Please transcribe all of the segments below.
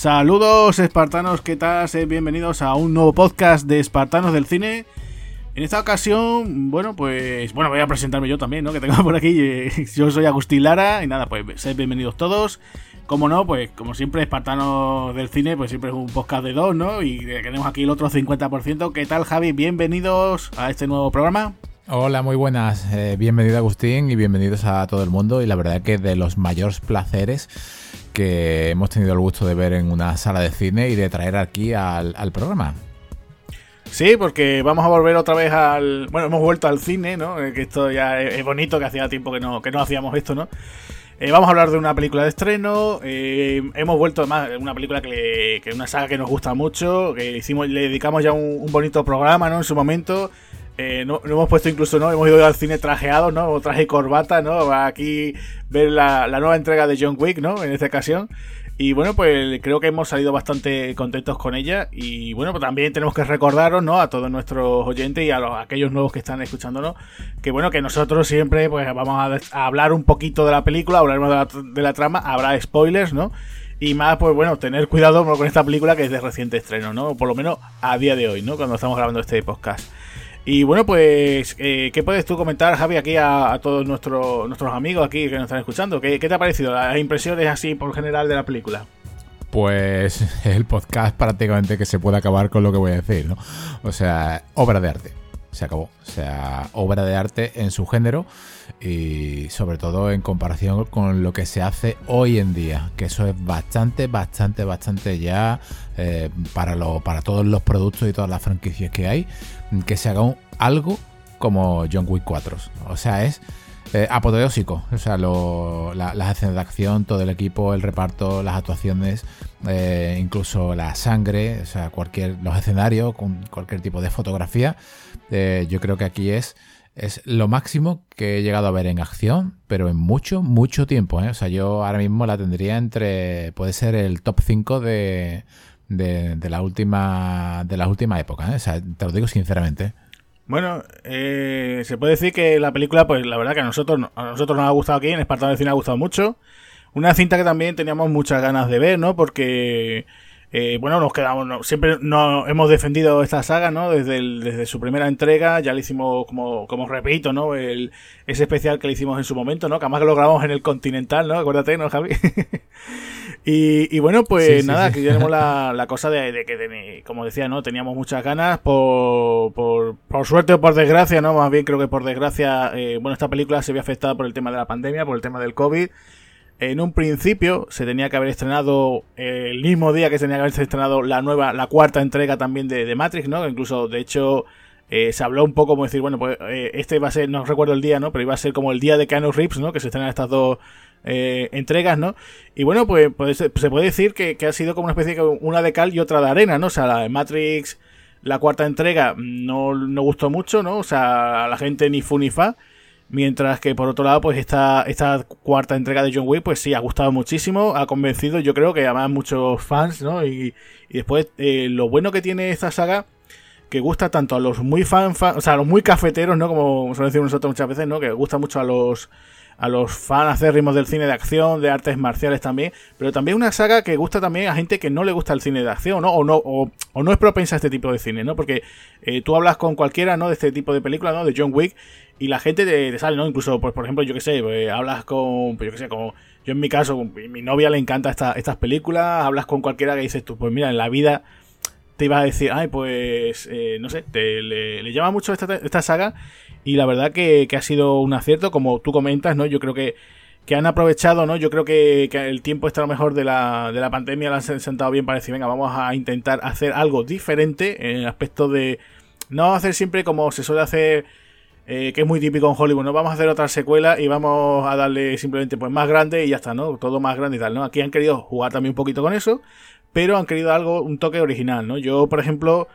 Saludos espartanos, ¿qué tal? Bienvenidos a un nuevo podcast de Espartanos del Cine. En esta ocasión, bueno, pues bueno, voy a presentarme yo también, ¿no? Que tengo por aquí. Eh, yo soy Agustín Lara y nada, pues sed bienvenidos todos. Como no, pues como siempre, Espartanos del Cine, pues siempre es un podcast de dos, ¿no? Y tenemos aquí el otro 50%. ¿Qué tal, Javi? Bienvenidos a este nuevo programa. Hola, muy buenas. Eh, bienvenido Agustín y bienvenidos a todo el mundo. Y la verdad que de los mayores placeres que hemos tenido el gusto de ver en una sala de cine y de traer aquí al, programa. Sí, porque vamos a volver otra vez al. Bueno, hemos vuelto al cine, ¿no? Eh, que esto ya es bonito, que hacía tiempo que no, que no hacíamos esto, ¿no? Eh, vamos a hablar de una película de estreno. hemos vuelto además una película que, es una saga que nos gusta mucho. Que hicimos, le dedicamos ya un bonito programa, ¿no? En su momento. Eh, no, hemos puesto incluso, ¿no? Hemos ido al cine trajeado, ¿no? O traje corbata, ¿no? Aquí ver la, nueva entrega de John Wick, ¿no? En esta ocasión. Y bueno, pues creo que hemos salido bastante contentos con ella. Y bueno, pues también tenemos que recordaros, ¿no? A todos nuestros oyentes y a, aquellos nuevos que están escuchándonos, que bueno, que nosotros siempre pues vamos a, hablar un poquito de la película, hablaremos de la, de la trama, habrá spoilers, ¿no? Y más, pues bueno, tener cuidado con esta película que es de reciente estreno, ¿no? Por lo menos a día de hoy, ¿no? Cuando estamos grabando este podcast. Y bueno, pues, eh, ¿qué puedes tú comentar, Javi, aquí a, todos nuestros nuestros amigos aquí que nos están escuchando? ¿Qué, te ha parecido las impresiones así por general de la película? Pues el podcast prácticamente que se puede acabar con lo que voy a decir, ¿no? O sea, obra de arte. Se acabó. O sea, obra de arte en su género y sobre todo en comparación con lo que se hace hoy en día, que eso es bastante, bastante, bastante ya eh, para, lo, para todos los productos y todas las franquicias que hay, que se haga algo como John Wick 4. O sea, es eh, apoteósico. O sea, las escenas de acción, todo el equipo, el reparto, las actuaciones, eh, incluso la sangre, o sea, cualquier, los escenarios, con cualquier tipo de fotografía. yo creo que aquí es es lo máximo que he llegado a ver en acción, pero en mucho, mucho tiempo. ¿eh? O sea, yo ahora mismo la tendría entre. Puede ser el top 5 de, de, la última de las últimas épocas. ¿eh? O sea, te lo digo sinceramente. Bueno, eh, se puede decir que la película, pues la verdad que a nosotros, a nosotros nos ha gustado aquí, en Espartano de Cine ha gustado mucho. Una cinta que también teníamos muchas ganas de ver, ¿no? Porque eh, bueno, nos quedamos, siempre no, hemos defendido esta saga, ¿no? Desde, desde su primera entrega, ya le hicimos, como, como repito, ¿no? El, ese especial que le hicimos en su momento, ¿no? Que además lo grabamos en el Continental, ¿no? Acuérdate, ¿no, Javi? y, y, bueno, pues nada, aquí tenemos la, la cosa de, que, como decía, ¿no? Teníamos muchas ganas, por, por, por, suerte o por desgracia, ¿no? Más bien creo que por desgracia, eh, bueno, esta película se vio afectada por el tema de la pandemia, por el tema del COVID en un principio se tenía que haber estrenado el mismo día que se tenía que haber estrenado la nueva, la cuarta entrega también de, Matrix, ¿no? Incluso, de hecho, eh, se habló un poco como decir, bueno, pues eh, este va a ser, no recuerdo el día, ¿no? Pero iba a ser como el día de Keanu Reeves, ¿no? Que se estrenan estas dos eh, entregas, ¿no? Y bueno, pues, pues se puede decir que, ha sido como una especie de una de cal y otra de arena, ¿no? O sea, la de Matrix, la cuarta entrega, no, no gustó mucho, ¿no? O sea, a la gente ni fu ni fa. Mientras que por otro lado, pues esta, esta cuarta entrega de John Wick, pues sí, ha gustado muchísimo, ha convencido, yo creo que además muchos fans, ¿no? Y, y después, eh, lo bueno que tiene esta saga, que gusta tanto a los muy fan, o sea, a los muy cafeteros, ¿no? Como solemos decir nosotros muchas veces, ¿no? Que gusta mucho a los a los fans acérrimos del cine de acción, de artes marciales también, pero también una saga que gusta también a gente que no le gusta el cine de acción, ¿no? O no, o, no es propensa a este tipo de cine, ¿no? Porque eh, tú hablas con cualquiera, ¿no? De este tipo de película, ¿no? De John Wick, y la gente te, sale, ¿no? Incluso, pues, por ejemplo, yo que sé, pues, hablas con, pues, yo que sé, como yo en mi caso, mi novia le encanta esta, estas películas, hablas con cualquiera que dices tú, pues mira, en la vida te iba a decir, ay, pues, eh, no sé, te, le, llama mucho esta, esta saga y la verdad que, ha sido un acierto, como tú comentas, ¿no? Yo creo que, que han aprovechado, ¿no? Yo creo que, el tiempo está lo mejor de la, de la pandemia, lo han sentado bien para decir, venga, vamos a intentar hacer algo diferente en el aspecto de no hacer siempre como se suele hacer, eh, que es muy típico en Hollywood, ¿no? Vamos a hacer otra secuela y vamos a darle simplemente pues más grande y ya está, ¿no? Todo más grande y tal, ¿no? Aquí han querido jugar también un poquito con eso, pero han querido algo, un toque original, ¿no? Yo, por ejemplo,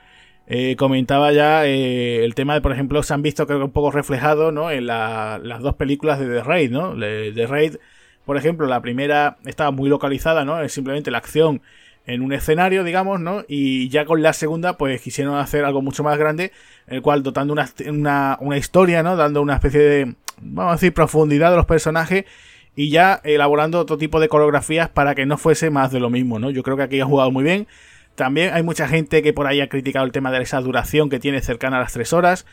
eh, comentaba ya eh, el tema de, por ejemplo, se han visto creo que un poco reflejado ¿no? en las dos películas de The Raid, ¿no? The Raid, por ejemplo, la primera estaba muy localizada, ¿no? Es simplemente la acción en un escenario, digamos, ¿no? Y ya con la segunda, pues quisieron hacer algo mucho más grande, el cual dotando una, una, una historia, ¿no? Dando una especie de, vamos a decir, profundidad de los personajes y ya elaborando otro tipo de coreografías para que no fuese más de lo mismo, ¿no? Yo creo que aquí ha jugado muy bien. También hay mucha gente que por ahí ha criticado el tema de esa duración que tiene cercana a las 3 horas.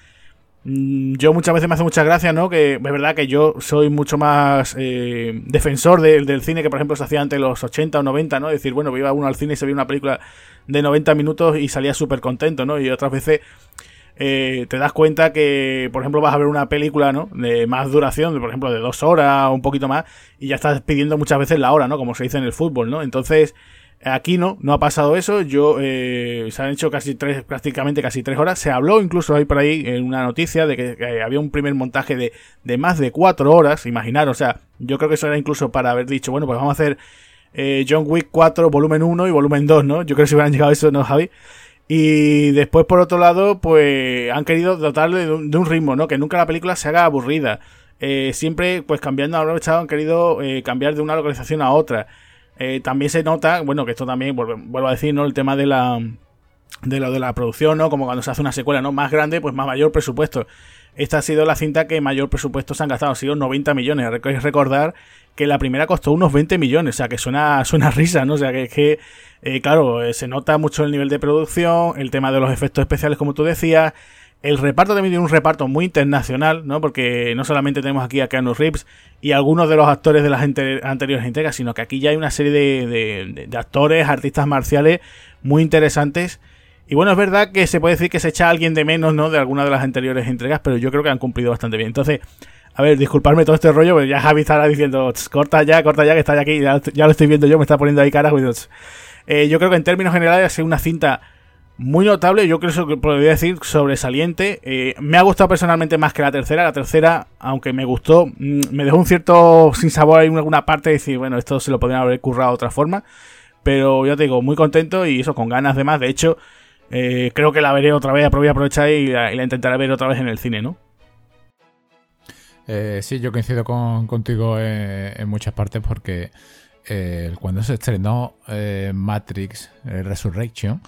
Mm, yo muchas veces me hace mucha gracia, ¿no? Que es verdad que yo soy mucho más eh, defensor del cine que, por ejemplo, se hacía antes los 80 o 90, ¿no? Es decir, bueno, iba uno al cine y se veía una película de 90 minutos y salía súper contento, ¿no? Y otras veces eh, te das cuenta que, por ejemplo, vas a ver una película, ¿no? De más duración, de, por ejemplo, de dos horas o un poquito más, y ya estás pidiendo muchas veces la hora, ¿no? Como se dice en el fútbol, ¿no? Entonces, aquí no, no ha pasado eso. Yo, eh, se han hecho casi tres, prácticamente casi tres horas. Se habló incluso ahí por ahí en una noticia de que, había un primer montaje de, de más de cuatro horas, imaginar, o sea, yo creo que eso era incluso para haber dicho, bueno, pues vamos a hacer eh, John Wick 4, volumen 1 y volumen 2, ¿no? Yo creo que si hubieran llegado a eso, ¿no, Javi? Y después, por otro lado, pues han querido dotarle de un, ritmo, ¿no? Que nunca la película se haga aburrida. Eh, siempre, pues cambiando, aprovechado, han querido eh, cambiar de una localización a otra. Eh, también se nota, bueno, que esto también, vuelvo a decir, ¿no? El tema de la, de lo de la producción, ¿no? Como cuando se hace una secuela, ¿no? Más grande, pues más mayor presupuesto. Esta ha sido la cinta que mayor presupuesto se han gastado, ha sido 90 millones. Recordar que la primera costó unos 20 millones, o sea que suena, suena risa, ¿no? O sea que es que, eh, claro, eh, se nota mucho el nivel de producción, el tema de los efectos especiales, como tú decías. El reparto también tiene un reparto muy internacional, ¿no? Porque no solamente tenemos aquí a Keanu Reeves y algunos de los actores de las anteriores entregas, sino que aquí ya hay una serie de, de actores, artistas marciales muy interesantes y bueno, es verdad que se puede decir que se echa a alguien de menos, ¿no? De alguna de las anteriores entregas, pero yo creo que han cumplido bastante bien. Entonces, a ver, disculparme todo este rollo, pero ya Javi estará diciendo, corta ya, corta ya, que está aquí, ya, lo estoy viendo yo, me está poniendo ahí cara. Eh, yo creo que en términos generales sido una cinta muy notable, yo creo que podría decir sobresaliente. Eh, me ha gustado personalmente más que la tercera. La tercera, aunque me gustó, mm, me dejó un cierto sin sabor en alguna parte, decir, bueno, esto se lo podrían haber currado de otra forma. Pero ya te digo, muy contento y eso, con ganas de más. De hecho, eh, creo que la veré otra vez, voy a aprovechar y la, intentaré ver otra vez en el cine, ¿no? Eh, sí, yo coincido contigo en, muchas partes porque cuando se estrenó Matrix Resurrection,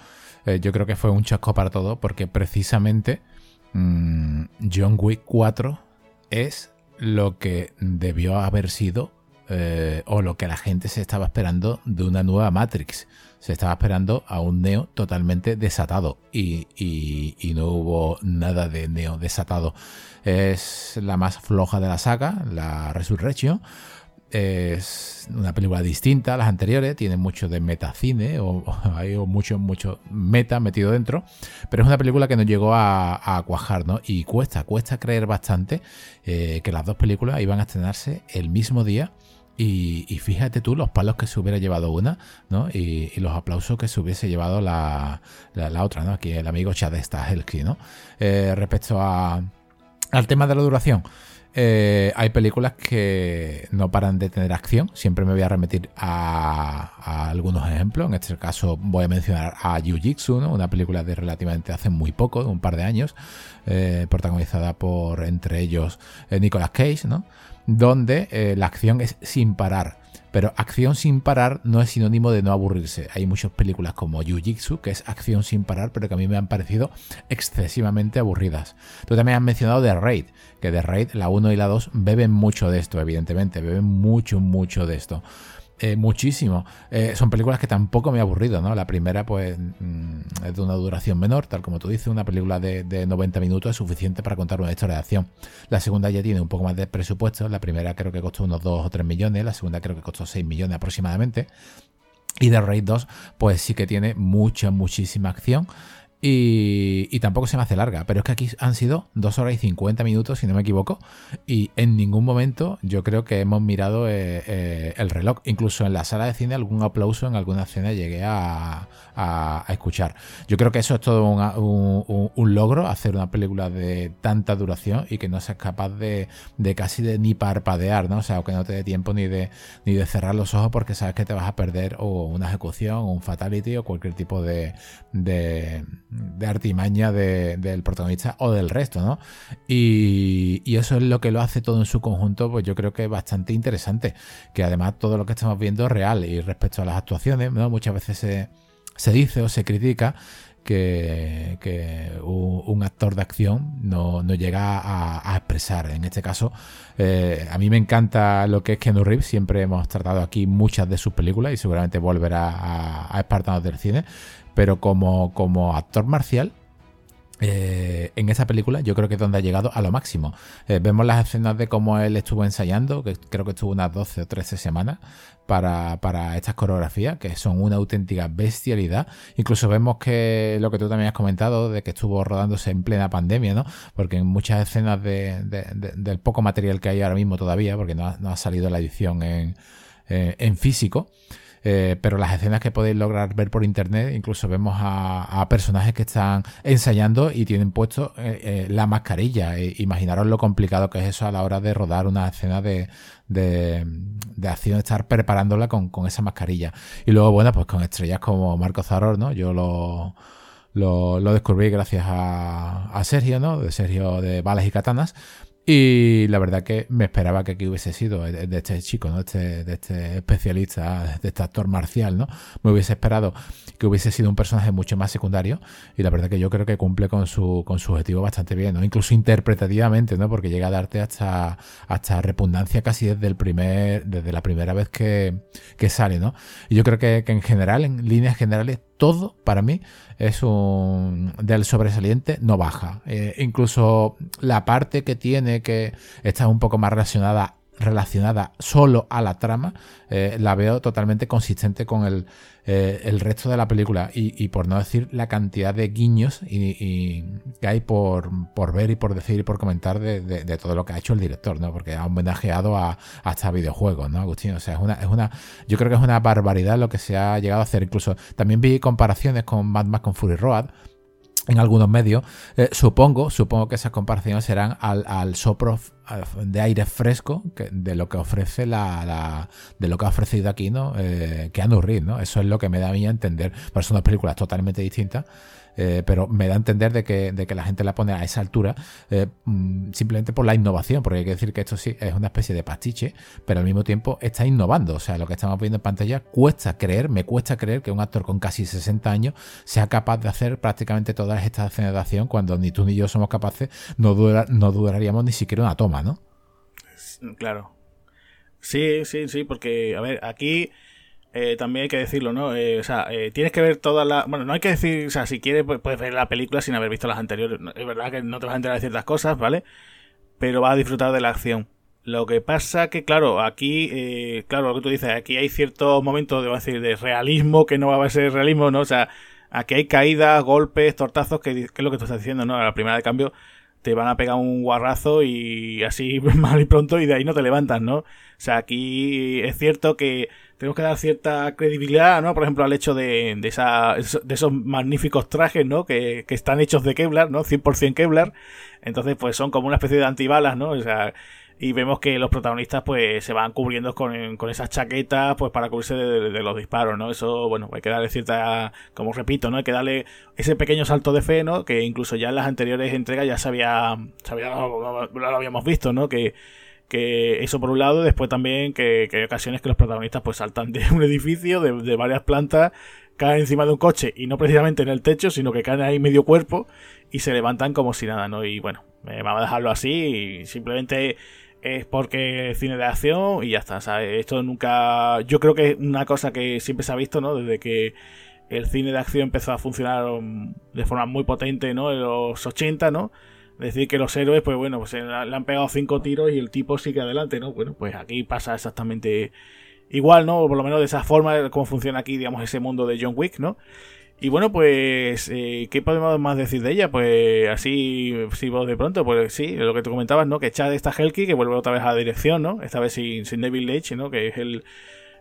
yo creo que fue un chasco para todo porque precisamente mm, John Wick 4 es lo que debió haber sido o lo que la gente se estaba esperando de una nueva Matrix se estaba esperando a un Neo totalmente desatado y, no hubo nada de Neo desatado. Es la más floja de la saga, la Resurrection. Es una película distinta a las anteriores, tiene mucho de metacine, o, hay mucho, mucho meta metido dentro, pero es una película que no llegó a, cuajar, ¿no? Y cuesta, cuesta creer bastante eh, que las dos películas iban a estrenarse el mismo día y, fíjate tú los palos que se hubiera llevado una, ¿no? Y, los aplausos que se hubiese llevado la, otra, ¿no? Aquí el amigo Chad Stahelski, ¿no? Eh, respecto a, al tema de la duración, eh, hay películas que no paran de tener acción. Siempre me voy a remitir a, algunos ejemplos. En este caso voy a mencionar a Jiu-Jitsu, ¿no? una película de relativamente hace muy poco, un par de años, eh, protagonizada por, entre ellos, Nicolas Cage, donde eh, la acción es sin parar. Pero acción sin parar no es sinónimo de no aburrirse. Hay muchas películas como Jiu-Jitsu, que es acción sin parar, pero que a mí me han parecido excesivamente aburridas. Tú también has mencionado The Raid, que The Raid, la 1 y la 2, beben mucho de esto, evidentemente, beben mucho, mucho de esto. Eh, muchísimo. Eh, son películas que tampoco me ha aburrido, ¿no? La primera, pues, mm, es de una duración menor, tal como tú dices, una película de, 90 minutos es suficiente para contar una historia de acción. La segunda ya tiene un poco más de presupuesto, la primera creo que costó unos 2 o 3 millones, la segunda creo que costó 6 millones aproximadamente. Y The Raid 2, pues sí que tiene mucha, muchísima acción. Y, tampoco se me hace larga, pero es que aquí han sido 2 horas y 50 minutos, si no me equivoco, y en ningún momento yo creo que hemos mirado eh, eh, el reloj. Incluso en la sala de cine algún aplauso en alguna escena llegué a, escuchar. Yo creo que eso es todo un, logro, hacer una película de tanta duración y que no seas capaz de, casi de ni parpadear, ¿no? O sea, que no te dé tiempo ni de, ni de cerrar los ojos porque sabes que te vas a perder o una ejecución, o un fatality o cualquier tipo de artimaña del protagonista o del resto, ¿no? Y, eso es lo que lo hace todo en su conjunto, pues yo creo que es bastante interesante. Que además todo lo que estamos viendo es real y respecto a las actuaciones, ¿no? Muchas veces se, se dice o se critica que, un, actor de acción no, llega a, expresar. En este caso, eh, a mí me encanta lo que es Keanu Reeves, siempre hemos tratado aquí muchas de sus películas y seguramente volverá a, a Espartanos del cine, pero como, como actor marcial, eh, en esa película yo creo que es donde ha llegado a lo máximo. Eh, vemos las escenas de cómo él estuvo ensayando, que creo que estuvo unas 12 o 13 semanas para, para estas coreografías, que son una auténtica bestialidad. Incluso vemos que lo que tú también has comentado, de que estuvo rodándose en plena pandemia, ¿no? Porque en muchas escenas del poco material que hay ahora mismo todavía, porque no ha, salido la edición en, en físico, eh, pero las escenas que podéis lograr ver por internet, incluso vemos a, personajes que están ensayando y tienen puesto eh, eh, la mascarilla. imaginaros lo complicado que es eso a la hora de rodar una escena de, de, acción, estar preparándola con, esa mascarilla. Y luego, bueno, pues con estrellas como Marco Zaror, ¿no? Yo lo, lo, descubrí gracias a, a, Sergio, ¿no? De Sergio de Balas y Katanas. Y la verdad que me esperaba que aquí hubiese sido de este chico, ¿no? Este, de este especialista, de este actor marcial, ¿no? Me hubiese esperado que hubiese sido un personaje mucho más secundario. Y la verdad que yo creo que cumple con su, con su objetivo bastante bien, ¿no? Incluso interpretativamente, ¿no? Porque llega a darte hasta, hasta repugnancia casi desde el primer, desde la primera vez que, que sale, ¿no? Y yo creo que, que en general, en líneas generales, todo para mí es un del sobresaliente no baja. Eh, incluso la parte que tiene que está un poco más relacionada relacionada solo a la trama, eh, la veo totalmente consistente con el, eh, el resto de la película y, por no decir la cantidad de guiños y, que hay por, por, ver y por decir y por comentar de, de, todo lo que ha hecho el director, ¿no? Porque ha homenajeado a, hasta videojuegos, ¿no, Agustín? O sea, es una, es una, yo creo que es una barbaridad lo que se ha llegado a hacer. Incluso también vi comparaciones con Mad Max con Fury Road en algunos medios. Eh, supongo, supongo que esas comparaciones serán al, al sopro de aire fresco de lo que ofrece la, de lo que ha ofrecido aquí, ¿no? Eh, Keanu Reeves, ¿no? Eso es lo que me da a mí a entender. Pero son dos películas totalmente distintas. Eh, pero me da a entender de que, de que la gente la pone a esa altura eh, mm, simplemente por la innovación, porque hay que decir que esto sí es una especie de pastiche, pero al mismo tiempo está innovando. O sea, lo que estamos viendo en pantalla cuesta creer, me cuesta creer que un actor con casi 60 años sea capaz de hacer prácticamente todas estas escenas de acción cuando ni tú ni yo somos capaces, no, no duraríamos ni siquiera una toma, ¿no? Claro. Sí, sí, sí, porque, a ver, aquí eh, también hay que decirlo, ¿no? Eh, o sea, eh, tienes que ver todas las... Bueno, no hay que decir, o sea, si quieres puedes ver la película sin haber visto las anteriores. Es verdad que no te vas a enterar de ciertas cosas, ¿vale? Pero vas a disfrutar de la acción. Lo que pasa que, claro, aquí, claro, lo que tú dices, aquí hay ciertos momentos, de, decir, de realismo que no va a ser realismo, ¿no? O sea, aquí hay caídas, golpes, tortazos, que, que es lo que tú estás diciendo, ¿no? A la primera de cambio te van a pegar un guarrazo y así mal y pronto y de ahí no te levantas, ¿no? O sea, aquí es cierto que tenemos que dar cierta credibilidad, ¿no? Por ejemplo, al hecho de, de, esa, de esos magníficos trajes, ¿no? Que, que están hechos de Kevlar, ¿no? 100% Kevlar. Entonces, pues son como una especie de antibalas, ¿no? O sea, y vemos que los protagonistas pues se van cubriendo con, con esas chaquetas pues para cubrirse de, los disparos, ¿no? Eso, bueno, hay que darle cierta, como repito, ¿no? Hay que darle ese pequeño salto de fe, ¿no? Que incluso ya en las anteriores entregas ya se había, se había lo habíamos visto, ¿no? Que que eso por un lado, después también que, hay ocasiones que los protagonistas pues saltan de un edificio, de, varias plantas, caen encima de un coche y no precisamente en el techo, sino que caen ahí medio cuerpo y se levantan como si nada, ¿no? Y bueno, me va a dejarlo así y simplemente es porque cine de acción y ya está, ¿sabes? Esto nunca... Yo creo que es una cosa que siempre se ha visto, ¿no? Desde que el cine de acción empezó a funcionar de forma muy potente, ¿no? En los 80, ¿no? decir que los héroes, pues bueno, pues le han pegado cinco tiros y el tipo sigue adelante, ¿no? Bueno, pues aquí pasa exactamente igual, ¿no? Por lo menos de esa forma, como funciona aquí, digamos, ese mundo de John Wick, ¿no? Y bueno, pues, eh, ¿qué podemos más decir de ella? Pues así, si vos de pronto, pues sí, lo que tú comentabas, ¿no? Que Chad está Helki, que vuelve otra vez a la dirección, ¿no? Esta vez sin, sin David Leitch, ¿no? Que es el,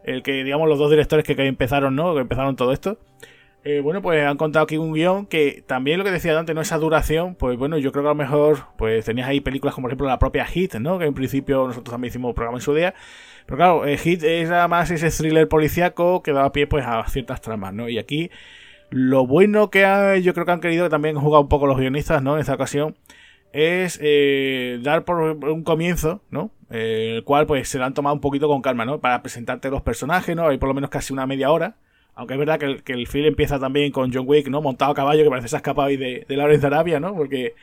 el que, digamos, los dos directores que, que empezaron, ¿no? Que empezaron todo esto. Eh, bueno, pues han contado aquí un guion que también lo que decía antes, no esa duración, pues bueno, yo creo que a lo mejor, pues tenías ahí películas como por ejemplo la propia Hit, ¿no? Que en principio nosotros también hicimos un programa en su día. Pero claro, eh, Hit era más ese thriller policiaco que daba pie pues a ciertas tramas, ¿no? Y aquí lo bueno que yo creo que han querido también jugar un poco los guionistas, ¿no? En esta ocasión es eh, dar por un comienzo, ¿no? el cual pues se lo han tomado un poquito con calma, ¿no? Para presentarte los personajes, ¿no? Hay por lo menos casi una media hora Aunque es verdad que el, que el film empieza también con John Wick, ¿no? Montado a caballo, que parece que se ha escapado ahí de, de Lawrence Arabia, ¿no? Porque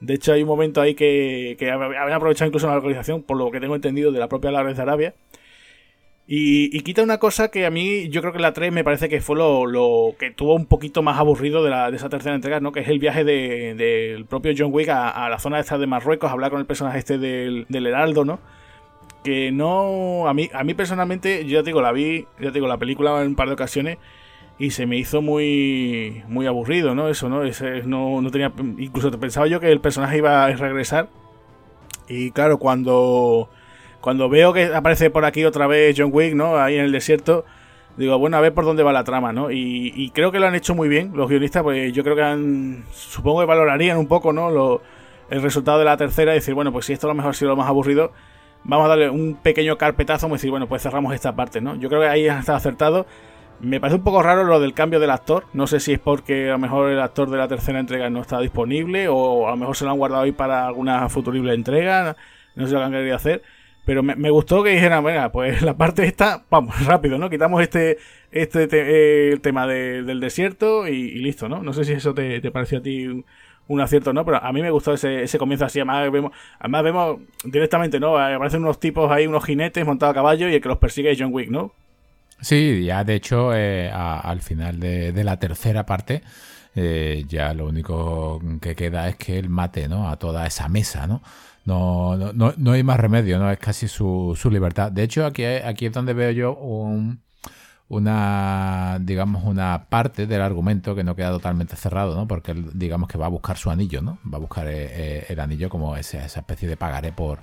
de hecho hay un momento ahí que, que habían aprovechado incluso la localización, por lo que tengo entendido, de la propia Lawrence Arabia. Y, quita una cosa que a mí, yo creo que la 3 me parece que fue lo, que tuvo un poquito más aburrido de, la, de esa tercera entrega, ¿no? Que es el viaje del de, propio John Wick a, la zona esta de Marruecos, hablar con el personaje este del, del Heraldo, ¿no? Que no. A mí, a mí personalmente, yo ya digo, la vi, ya digo, la película en un par de ocasiones y se me hizo muy muy aburrido, ¿no? Eso, ¿no? Ese, no, no tenía. Incluso pensaba yo que el personaje iba a regresar. Y claro, cuando cuando veo que aparece por aquí otra vez John Wick, ¿no? Ahí en el desierto, digo, bueno, a ver por dónde va la trama, ¿no? Y, creo que lo han hecho muy bien los guionistas, pues yo creo que han, supongo que valorarían un poco, ¿no? Lo, el resultado de la tercera y decir, bueno, pues si esto a lo mejor ha sido lo más aburrido, vamos a darle un pequeño carpetazo y decir, bueno, pues cerramos esta parte, ¿no? Yo creo que ahí han estado acertados. Me parece un poco raro lo del cambio del actor. No sé si es porque a lo mejor el actor de la tercera entrega no está disponible o a lo mejor se lo han guardado ahí para alguna futurible entrega. No sé lo que han querido hacer. Pero me, gustó que dijeran, venga, pues la parte esta, vamos, rápido, ¿no? Quitamos este, este eh, el tema del desierto y, listo, ¿no? No sé si eso te, pareció a ti un, acierto no, pero a mí me gustó ese, ese comienzo así. Además vemos, además vemos directamente, ¿no? Aparecen unos tipos ahí, unos jinetes montados a caballo y el que los persigue es John Wick, ¿no? Sí, ya de hecho, eh, al final de, la tercera parte, eh, ya lo único que queda es que él mate, ¿no? A toda esa mesa, ¿no? No, no, no, hay más remedio, ¿no? Es casi su, su libertad. De hecho, aquí, aquí es donde veo yo un, una, digamos, una parte del argumento que no queda totalmente cerrado, ¿no? Porque digamos que va a buscar su anillo, ¿no? Va a buscar eh, eh, el anillo como esa, esa especie de pagaré por,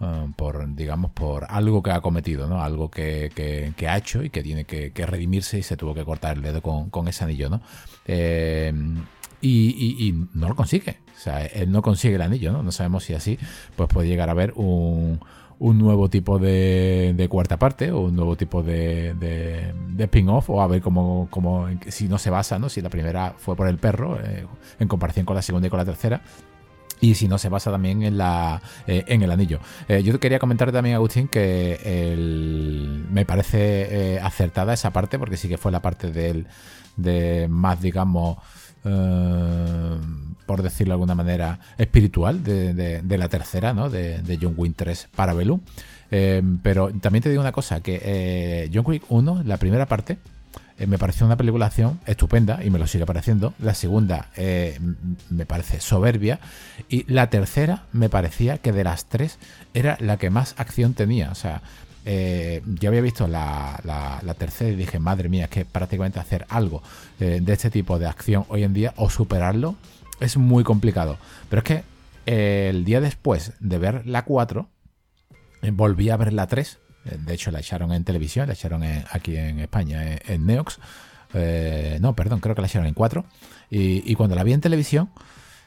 eh, por, digamos, por algo que ha cometido, ¿no? Algo que, que, ha hecho y que tiene que, redimirse y se tuvo que cortar el dedo con, con ese anillo, ¿no? Y, no lo consigue. O sea, él no consigue el anillo, ¿no? No sabemos si así pues puede llegar a haber un, un nuevo tipo de, de, cuarta parte o un nuevo tipo de, de, de spin-off o a ver cómo, cómo, si no se basa, ¿no? Si la primera fue por el perro eh, en comparación con la segunda y con la tercera. Y si no se basa también en la eh, en el anillo. Eh, yo quería comentar también, Agustín, que me parece acertada esa parte, porque sí que fue la parte del, de más, digamos, eh, por decirlo de alguna manera, espiritual de, la tercera, ¿no? De, John Wick 3 para Belú. Eh, pero también te digo una cosa, que eh, John Wick 1, la primera parte, me pareció una película estupenda y me lo sigue pareciendo. La segunda me parece soberbia. Y la tercera me parecía que de las tres era la que más acción tenía. O sea, eh, yo había visto la, tercera y dije, madre mía, es que prácticamente hacer algo eh, de este tipo de acción hoy en día o superarlo es muy complicado. Pero es que eh, el día después de ver la 4, volví a ver la 3. De hecho, la echaron en televisión, la echaron aquí en España, en, Neox. no, perdón, creo que la echaron en 4. Y, y cuando la vi en televisión,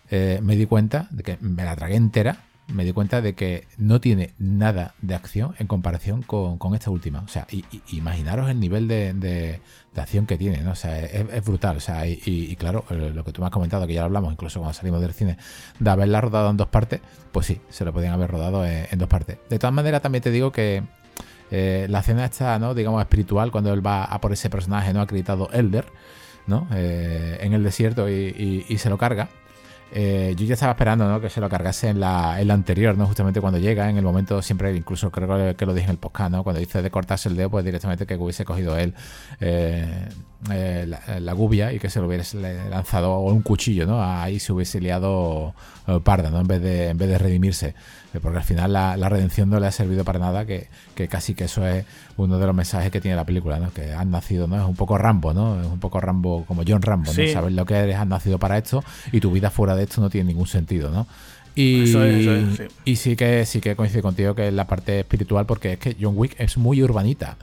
me di cuenta de que me la tragué entera me di cuenta de que no tiene nada de acción en comparación con, esta última. O sea, y, imaginaros el nivel de, acción que tiene, ¿no? O sea, es, brutal. O sea, y, claro, eh, lo que tú me has comentado, que ya lo hablamos incluso cuando salimos del cine, de haberla rodado en dos partes, pues sí, se lo podían haber rodado en, dos partes. De todas maneras, también te digo que eh, la escena esta, ¿no? Digamos, espiritual, cuando él va a por ese personaje no acreditado Elder, ¿no? Eh, en el desierto y se lo carga eh, yo ya estaba esperando ¿no? que se lo cargase en la, en anterior, ¿no? Justamente cuando llega, en el momento siempre, incluso creo que lo dije en el podcast, ¿no? Cuando dice de cortarse el dedo, pues directamente que hubiese cogido él eh, eh, la, gubia y que se lo hubiese lanzado o un cuchillo, ¿no? Ahí se hubiese liado parda, ¿no? En vez de, en vez de redimirse. Porque al final la, redención no le ha servido para nada, que, casi que eso es uno de los mensajes que tiene la película, ¿no? Que han nacido, ¿no? Es un poco Rambo, ¿no? Es un poco Rambo como John Rambo, ¿no? Sabes lo que eres, has nacido para esto y tu vida fuera de esto no tiene ningún sentido, ¿no? Y, sí. y sí que sí que coincide contigo que es la parte espiritual, porque es que John Wick es muy urbanita.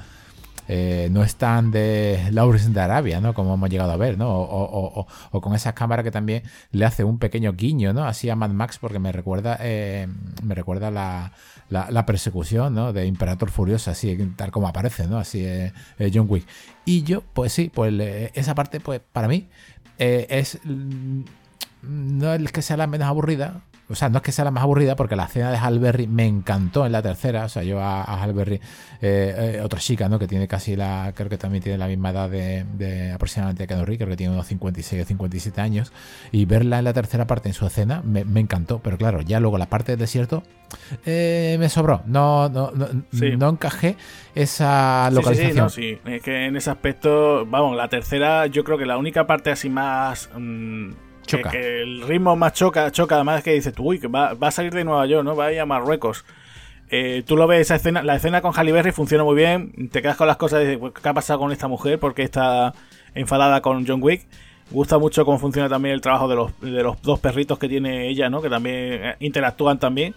Eh, no están de Lawrence de Arabia, ¿no? Como hemos llegado a ver, ¿no? O, con esas cámaras que también le hace un pequeño guiño, ¿no? Así a Mad Max, porque me recuerda, eh, me recuerda la, la, persecución, ¿no? De Imperator Furioso, así, tal como aparece, ¿no? Así eh, John Wick. Y yo, pues sí, pues esa parte, pues para mí, es. No es que sea la menos aburrida, o sea, no es que sea la más aburrida, porque la escena de Halberry me encantó en la tercera. O sea, yo a, a Halberry, eh, eh, otra chica, ¿no? Que tiene casi la, creo que también tiene la misma edad de, de aproximadamente Keanu Reeves, creo que tiene unos 56 o 57 años. Y verla en la tercera parte en su escena me, me encantó. Pero claro, ya luego la parte del desierto eh, me sobró. No, no, no, no encajé esa localización. Sí, sí, es que en ese aspecto, vamos, la tercera, yo creo que la única parte así más. Mmm, Que, el ritmo más choca, choca, además que dices, uy, que va, va, a salir de Nueva York, ¿no? Va a ir a Marruecos. Eh, tú lo ves, esa escena, la escena con Halle Berry funciona muy bien. Te quedas con las cosas de pues, qué ha pasado con esta mujer, porque está enfadada con John Wick. Gusta mucho cómo funciona también el trabajo de los, de los dos perritos que tiene ella, ¿no? Que también eh, interactúan también.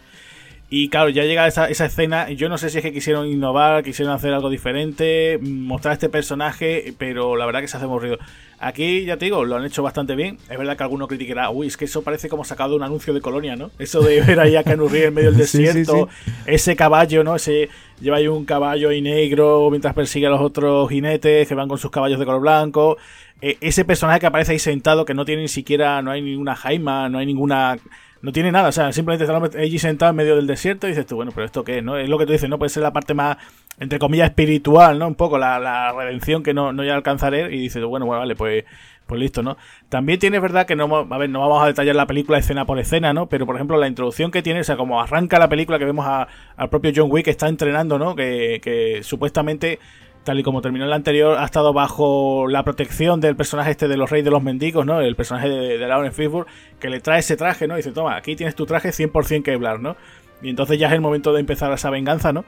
Y claro, ya llega esa, esa escena. Yo no sé si es que quisieron innovar, quisieron hacer algo diferente, mostrar este personaje, pero la verdad que se hace aburrido. Aquí, ya te digo, lo han hecho bastante bien. Es verdad que alguno criticará, uy, es que eso parece como sacado de un anuncio de Colonia, ¿no? Eso de ver ahí a Keanu en medio del desierto, ese caballo, ¿no? Ese lleva ahí un caballo ahí negro mientras persigue a los otros jinetes que van con sus caballos de color blanco. E, ese personaje que aparece ahí sentado, que no tiene ni siquiera, no hay ninguna jaima, no hay ninguna no tiene nada, o sea, simplemente está allí sentado en medio del desierto y dices tú, bueno, pero esto qué es, ¿no? Es lo que tú dices, ¿no? Puede ser la parte más, entre comillas, espiritual, ¿no? Un poco la, redención que no, no ya alcanzaré y dices, bueno, bueno, vale, pues, pues listo, ¿no? También tiene verdad que no, a ver, no vamos a detallar la película escena por escena, ¿no? Pero, por ejemplo, la introducción que tiene, o sea, como arranca la película que vemos al propio John Wick que está entrenando, ¿no? Que, que supuestamente tal y como terminó el anterior, ha estado bajo la protección del personaje este de los Reyes de los Mendigos, ¿no? El personaje de, de Lauren Fishburne, que le trae ese traje, ¿no? Y dice, toma, aquí tienes tu traje 100% Kevlar, ¿no? Y entonces ya es el momento de empezar esa venganza, ¿no?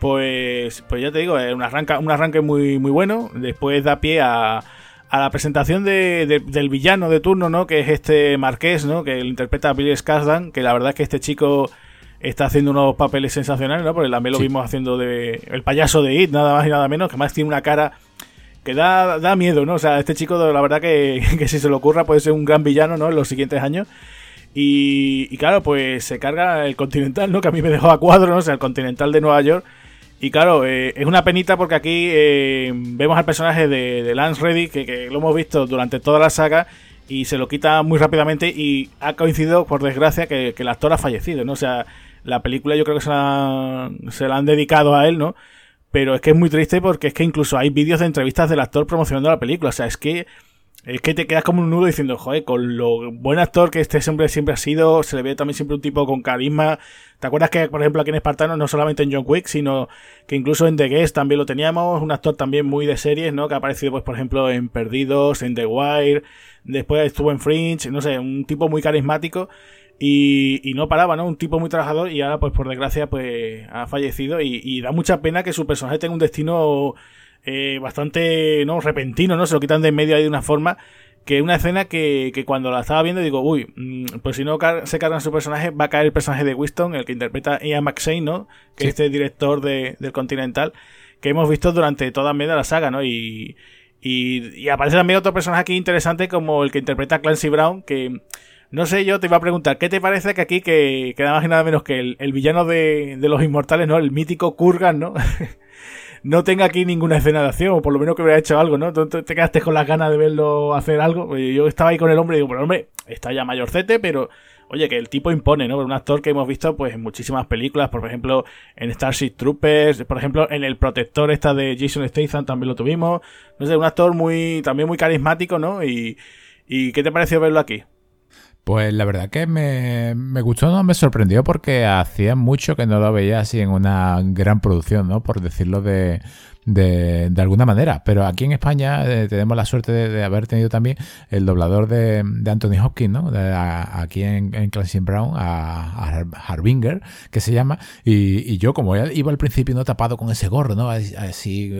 Pues, pues ya te digo, es un, arranca, un arranque muy, muy bueno. Después da pie a, a la presentación de, del villano de turno, ¿no? Que es este Marqués, ¿no? Que lo interpreta a Billy Skarsgård, que la verdad es que este chico está haciendo unos papeles sensacionales, ¿no? Porque también lo vimos haciendo de el payaso de It, nada más y nada menos, que más tiene una cara que da, da miedo, ¿no? O sea, este chico, la verdad que, que si se le ocurra puede ser un gran villano, ¿no? En los siguientes años. Y, y, claro, pues se carga el Continental, ¿no? Que a mí me dejó a cuadro, ¿no? O sea, el Continental de Nueva York. Y claro, eh, es una penita porque aquí eh, vemos al personaje de, de Lance Reddy, que, que, lo hemos visto durante toda la saga, y se lo quita muy rápidamente y ha coincidido, por desgracia, que, que el actor ha fallecido, ¿no? O sea, la película yo creo que se la, se la han dedicado a él, ¿no? Pero es que es muy triste porque es que incluso hay vídeos de entrevistas del actor promocionando la película. O sea, es que es que te quedas como un nudo diciendo, joder, con lo buen actor que este hombre siempre ha sido, se le ve también siempre un tipo con carisma. ¿Te acuerdas que, por ejemplo, aquí en Espartano, no solamente en John Wick, sino que incluso en The Guest también lo teníamos, un actor también muy de series, ¿no? Que ha aparecido, pues, por ejemplo, en Perdidos, en The Wire, después estuvo en Fringe, no sé, un tipo muy carismático. Y, no paraba, ¿no? Un tipo muy trabajador y ahora, pues por desgracia, pues ha fallecido y, da mucha pena que su personaje tenga un destino eh, bastante, ¿no? Repentino, ¿no? Se lo quitan de en medio ahí de una forma que una escena que, que cuando la estaba viendo digo, uy, mm, pues si no se cargan su personaje, va a caer el personaje de Winston, el que interpreta Ian McShane, ¿no? Que es este director de, del Continental, que hemos visto durante toda media la saga, ¿no? Y, y, y aparece también otro personaje aquí interesante como el que interpreta Clancy Brown, que no sé, yo te iba a preguntar, ¿qué te parece que aquí, que, que nada más y nada menos que el, villano de, los inmortales, ¿no? El mítico Kurgan, ¿no? no tenga aquí ninguna escena de acción, o por lo menos que hubiera hecho algo, ¿no? Tú te quedaste con las ganas de verlo hacer algo. Yo estaba ahí con el hombre y digo, pero hombre, está ya mayorcete, pero oye, que el tipo impone, ¿no? Un actor que hemos visto pues en muchísimas películas, por ejemplo, en Starship Troopers, por ejemplo, en El Protector esta de Jason Statham también lo tuvimos. No sé, un actor muy también muy carismático, ¿no? Y, y ¿qué te pareció verlo aquí? Pues la verdad que me, me, gustó, no me sorprendió porque hacía mucho que no lo veía así en una gran producción, ¿no? Por decirlo de, de, de, alguna manera. Pero aquí en España eh, tenemos la suerte de, haber tenido también el doblador de, de Anthony Hopkins, ¿no? aquí en, en Clancy Brown, a, Harbinger, que se llama. Y, y, yo, como iba al principio no tapado con ese gorro, ¿no? Así,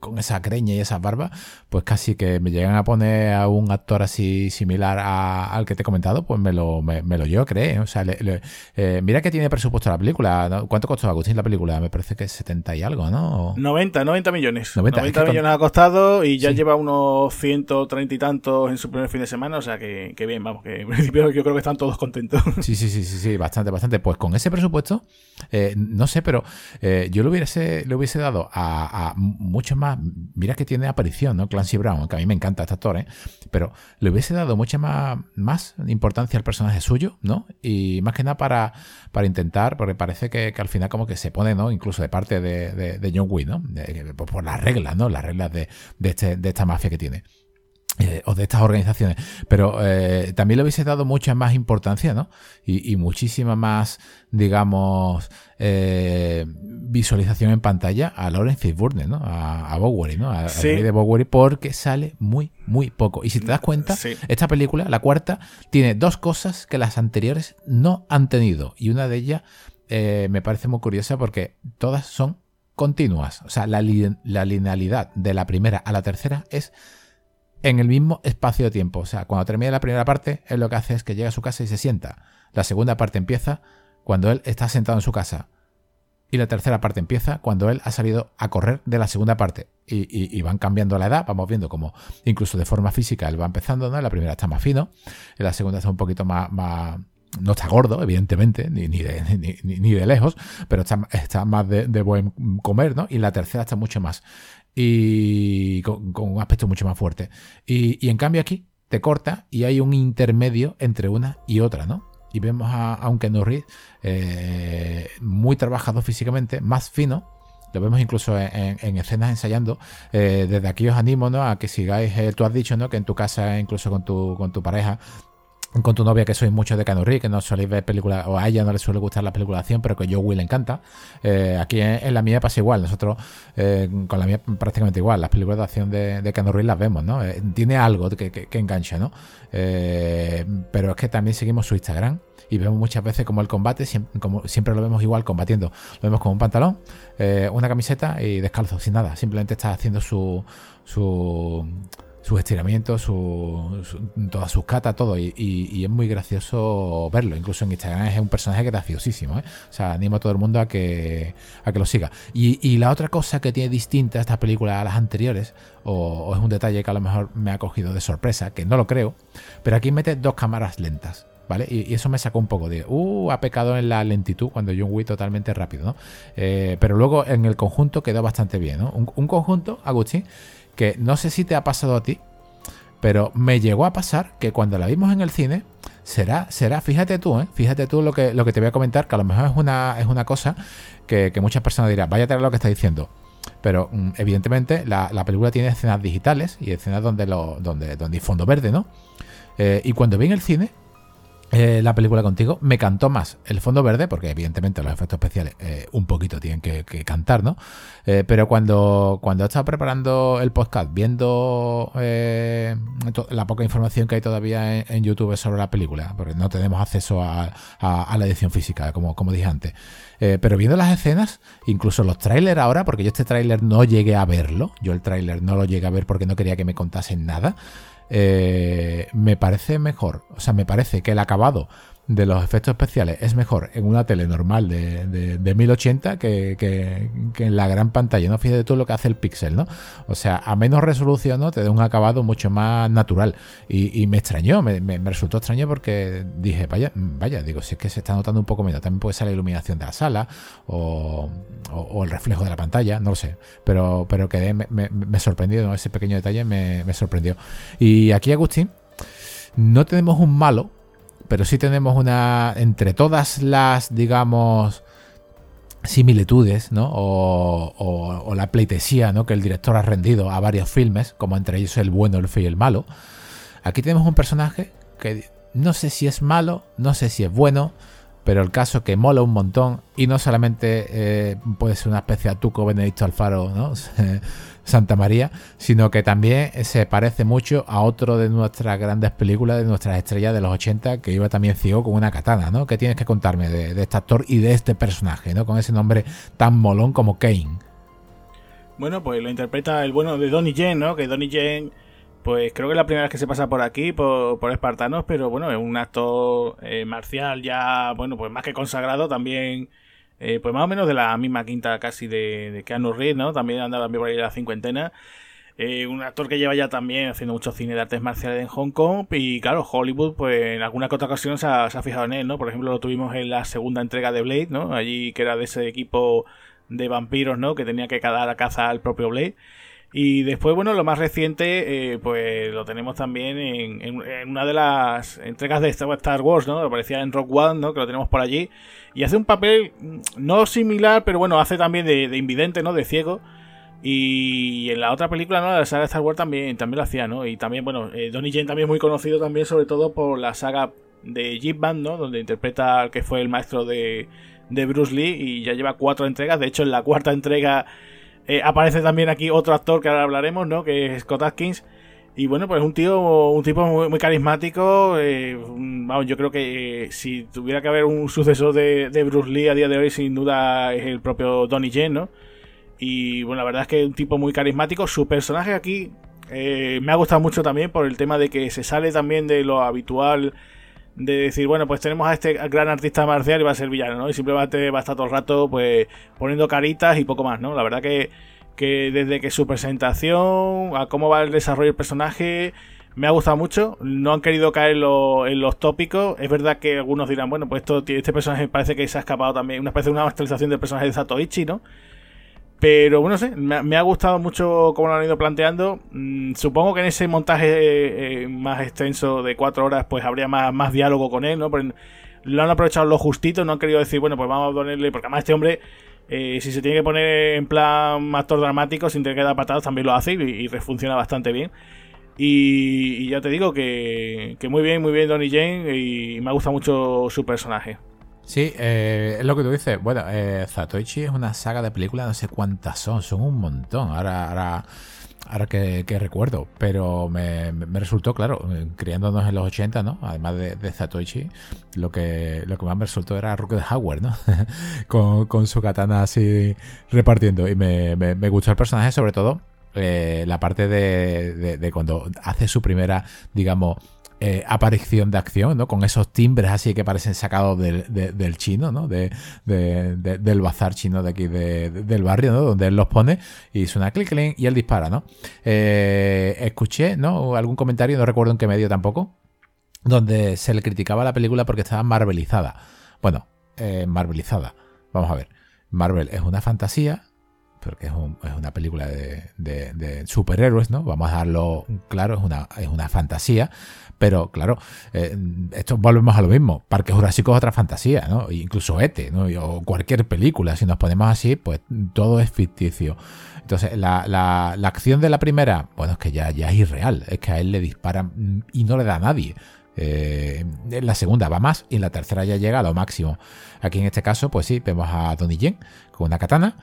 con esa creña y esa barba, pues casi que me llegan a poner a un actor así similar al que te he comentado, pues me lo, me, lo yo creo. O sea, eh, mira que tiene presupuesto la película. ¿Cuánto costó Agustín la película? Me parece que es 70 y algo, ¿no? 90 90, 90 millones. 90, millones ha costado y ya lleva unos 130 y tantos en su primer fin de semana, o sea que, bien, vamos, que en principio yo creo que están todos contentos. Sí, sí, sí, sí, sí bastante, bastante. Pues con ese presupuesto, eh, no sé, pero eh, yo le hubiese, le hubiese dado a, a muchos más, mira que tiene aparición, ¿no? Clancy Brown, que a mí me encanta este actor, ¿eh? Pero le hubiese dado mucha más, más importancia al personaje suyo, ¿no? Y más que nada para, para intentar, porque parece que, al final como que se pone, ¿no? Incluso de parte de, de, John Wick, ¿no? Por, las reglas, ¿no? Las reglas de, este, de esta mafia que tiene. Eh, o de estas organizaciones, pero eh, también le hubiese dado mucha más importancia, ¿no? Y, muchísima más, digamos, eh, visualización en pantalla a Lawrence Fishburne, ¿no? A, a Bowery, ¿no? A, de Bowery, porque sale muy, muy poco. Y si te das cuenta, esta película, la cuarta, tiene dos cosas que las anteriores no han tenido. Y una de ellas me parece muy curiosa porque todas son continuas. O sea, la, la linealidad de la primera a la tercera es en el mismo espacio de tiempo. O sea, cuando termina la primera parte, él lo que hace es que llega a su casa y se sienta. La segunda parte empieza cuando él está sentado en su casa. Y la tercera parte empieza cuando él ha salido a correr de la segunda parte. Y, van cambiando la edad, vamos viendo como incluso de forma física él va empezando, ¿no? La primera está más fino, la segunda está un poquito más no está gordo, evidentemente, ni, ni, de, ni, de lejos, pero está, está más de, buen comer, ¿no? Y la tercera está mucho más y con, un aspecto mucho más fuerte. Y, en cambio aquí te corta y hay un intermedio entre una y otra, ¿no? Y vemos a, un Ken eh, muy trabajado físicamente, más fino, lo vemos incluso en, escenas ensayando. Eh, desde aquí os animo ¿no? a que sigáis, eh, tú has dicho ¿no? que en tu casa, incluso con tu, con tu pareja, con tu novia que sois mucho de Canurri, que no soléis ver películas, o a ella no le suele gustar la película de acción, pero que yo Will encanta. Eh, aquí en, la mía pasa igual, nosotros eh, con la mía prácticamente igual, las películas de acción de, de las vemos, ¿no? Eh, tiene algo que, engancha, ¿no? pero es que también seguimos su Instagram y vemos muchas veces como el combate, siempre, siempre lo vemos igual combatiendo, lo vemos con un pantalón, una camiseta y descalzo, sin nada, simplemente está haciendo su... su sus estiramientos, su, todas sus catas, todo. Y, es muy gracioso verlo. Incluso en Instagram es un personaje graciosísimo. ¿eh? O sea, animo a todo el mundo a que, a que lo siga. Y, la otra cosa que tiene distinta esta película a las anteriores, o, es un detalle que a lo mejor me ha cogido de sorpresa, que no lo creo, pero aquí mete dos cámaras lentas. ¿Vale? Y, eso me sacó un poco de, uh, ha pecado en la lentitud cuando John Wick totalmente rápido, ¿no? Eh, pero luego en el conjunto quedó bastante bien, ¿no? Un, un conjunto, Agustín, que no sé si te ha pasado a ti, pero me llegó a pasar que cuando la vimos en el cine, será, será, fíjate tú, ¿eh? fíjate tú lo que, lo que te voy a comentar, que a lo mejor es una, es una cosa que, muchas personas dirán, vaya a tener lo que está diciendo. Pero mm, evidentemente la, película tiene escenas digitales y escenas donde, lo, donde, donde hay fondo verde, ¿no? Eh, y cuando vi en el cine, eh, la película contigo, me cantó más el fondo verde, porque evidentemente los efectos especiales eh, un poquito tienen que, cantar, ¿no? Eh, pero cuando, cuando estaba preparando el podcast, viendo la poca información que hay todavía en, YouTube sobre la película, porque no tenemos acceso a, la edición física, como, como dije antes, pero viendo las escenas, incluso los trailers ahora, porque yo este tráiler no llegué a verlo, yo el tráiler no lo llegué a ver porque no quería que me contasen nada, eh, me parece mejor. O sea, me parece que el acabado de los efectos especiales es mejor en una tele normal de, de, 1080 que, que, en la gran pantalla. No fíjate tú lo que hace el pixel, ¿no? O sea, a menos resolución, ¿no? Te da un acabado mucho más natural. Y, me extrañó, me, resultó extraño porque dije, vaya, vaya, digo, si es que se está notando un poco menos. También puede ser la iluminación de la sala o, el reflejo de la pantalla, no lo sé. Pero, pero quedé, me, me, sorprendió, ¿no? Ese pequeño detalle me, me sorprendió. Y aquí, Agustín, no tenemos un malo pero sí tenemos una, entre todas las, digamos, similitudes, ¿no? O, la pleitesía, ¿no? Que el director ha rendido a varios filmes, como entre ellos el bueno, el feo y el malo. Aquí tenemos un personaje que no sé si es malo, no sé si es bueno, pero el caso que mola un montón y no solamente eh, puede ser una especie de Tuco Benedicto Alfaro, ¿no? Santa María, sino que también se parece mucho a otro de nuestras grandes películas, de nuestras estrellas de los 80, que iba también ciego con una katana, ¿no? ¿Qué tienes que contarme de, este actor y de este personaje, ¿no? Con ese nombre tan molón como Kane. Bueno, pues lo interpreta el bueno de Donnie Yen, ¿no? Que Donnie Yen, pues creo que es la primera vez que se pasa por aquí, por, Espartanos, pero bueno, es un actor eh, marcial ya, bueno, pues más que consagrado, también eh, pues más o menos de la misma quinta casi de, de Keanu Reeves, ¿no? También anda también por ahí la cincuentena. Eh, un actor que lleva ya también haciendo mucho cine de artes marciales en Hong Kong y claro, Hollywood pues en alguna otra ocasión se ha, fijado en él, ¿no? Por ejemplo lo tuvimos en la segunda entrega de Blade, ¿no? Allí que era de ese equipo de vampiros, ¿no? Que tenía que dar a caza al propio Blade. Y después, bueno, lo más reciente, eh, pues lo tenemos también en, una de las entregas de Star Wars, ¿no? Aparecía en Rock One, ¿no? Que lo tenemos por allí. Y hace un papel mm, no similar, pero bueno, hace también de, invidente, ¿no? De ciego. Y en la otra película, ¿no? La saga de Star Wars también, también lo hacía, ¿no? Y también, bueno, eh, Donnie Yen también es muy conocido también, sobre todo por la saga de Jeep Band, ¿no? Donde interpreta al que fue el maestro de, de Bruce Lee y ya lleva cuatro entregas. De hecho, en la cuarta entrega eh, aparece también aquí otro actor que ahora hablaremos, ¿no? Que es Scott Atkins. Y bueno, pues un tío, un tipo muy, carismático. Eh, vamos, yo creo que eh, si tuviera que haber un sucesor de, Bruce Lee a día de hoy, sin duda es el propio Donnie Yen, ¿no? Y bueno, la verdad es que es un tipo muy carismático. Su personaje aquí me ha gustado mucho también por el tema de que se sale también de lo habitual de decir, bueno, pues tenemos a este gran artista marcial y va a ser villano, ¿no? Y simplemente va a estar todo el rato, pues, poniendo caritas y poco más, ¿no? La verdad que, que desde que su presentación, a cómo va el desarrollo del personaje, me ha gustado mucho. No han querido caer en los tópicos. Es verdad que algunos dirán, bueno, pues esto, este personaje parece que se ha escapado también, una especie de una masterización del personaje de Satoichi, ¿no? Pero bueno, sé, me, ha gustado mucho cómo lo han ido planteando. Mm, supongo que en ese montaje eh, más extenso de cuatro horas, pues habría más, más diálogo con él, ¿no? Lo han aprovechado lo justito, no han querido decir, bueno, pues vamos a ponerle, porque además este hombre, eh, si se tiene que poner en plan actor dramático, sin tener que dar patadas, también lo hace y, funciona bastante bien. Y, ya te digo que, que muy bien, muy bien Donnie Jane y me ha gustado mucho su personaje. Sí, eh, es lo que tú dices. Bueno, eh, Zatoichi es una saga de películas, no sé cuántas son, son un montón. Ahora, ahora, ahora que, recuerdo, pero me, resultó, claro, criándonos en los 80, ¿no? Además de, de Zatoichi, lo que, lo que más me resultó era de Howard, ¿no? con, su katana así repartiendo. Y me, me, gustó el personaje, sobre todo eh, la parte de, de cuando hace su primera, digamos, eh, aparición de acción, ¿no? Con esos timbres así que parecen sacados del, chino, ¿no? De, del bazar chino de aquí del barrio, ¿no? Donde él los pone y suena clic, clic y él dispara, ¿no? Eh, escuché, ¿no? Algún comentario, no recuerdo en qué medio tampoco, donde se le criticaba la película porque estaba marvelizada. Bueno, eh, marvelizada. Vamos a ver. Marvel es una fantasía, porque es, una película de, superhéroes, ¿no? Vamos a darlo claro, es una, es una fantasía, pero claro, eh, esto volvemos a lo mismo. Parque Jurásico es otra fantasía, ¿no? Incluso ETE, ¿no? O cualquier película, si nos ponemos así, pues todo es ficticio. Entonces, la, la, acción de la primera, bueno, es que ya, ya es irreal, es que a él le disparan y no le da a nadie. Eh, en la segunda va más y en la tercera ya llega a lo máximo. Aquí en este caso, pues sí, vemos a Donnie Yen con una katana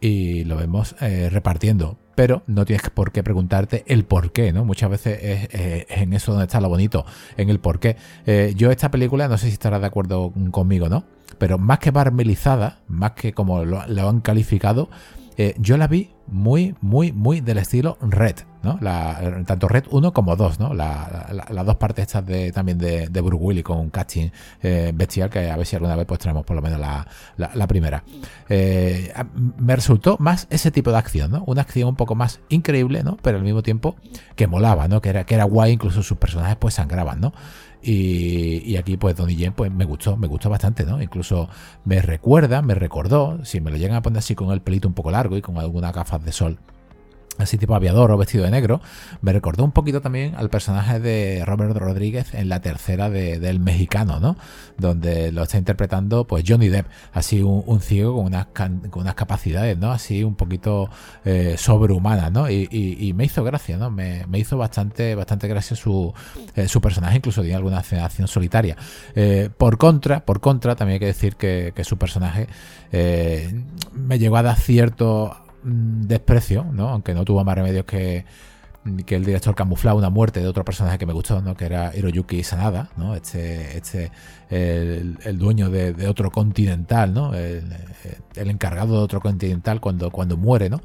y lo vemos eh, repartiendo. Pero no tienes por qué preguntarte el por qué, ¿no? Muchas veces es, en eso donde está lo bonito, en el por qué. Eh, yo esta película, no sé si estarás de acuerdo conmigo, ¿no? Pero más que barmelizada, más que como lo han calificado, eh, yo la vi muy, muy, muy del estilo Red, La, tanto Red 1 como 2, ¿no? las dos partes estas de, también de, de con un casting eh, bestial, que a ver si alguna vez pues tenemos por lo menos la, primera. Eh, me resultó más ese tipo de acción. Una acción un poco más increíble. Pero al mismo tiempo que molaba. Que era, que era guay, incluso sus personajes pues sangraban. Y, aquí, pues, Donnie Yen, pues me gustó, me gustó bastante. Incluso me recuerda, me recordó, si me lo llegan a poner así con el pelito un poco largo y con algunas gafas de sol, así tipo aviador o vestido de negro, me recordó un poquito también al personaje de Robert Rodríguez en la tercera del mexicano, ¿no? Donde lo está interpretando pues Johnny Depp, así un, ciego con unas, con unas capacidades, ¿no? Así un poquito eh, sobrehumanas, ¿no? Y, me hizo gracia, ¿no? Me, hizo bastante, bastante gracia su, eh, su personaje, incluso tiene alguna acción solitaria. Eh, por contra, por contra, también hay que decir que, que su personaje me llegó a dar cierto desprecio, ¿no? Aunque no tuvo más remedios que, que el director camuflaba una muerte de otro personaje que me gustó, ¿no? Que era Hiroyuki Sanada, ¿no? Este, este el, dueño de, otro continental, ¿no? El, encargado de otro continental cuando, cuando muere, ¿no?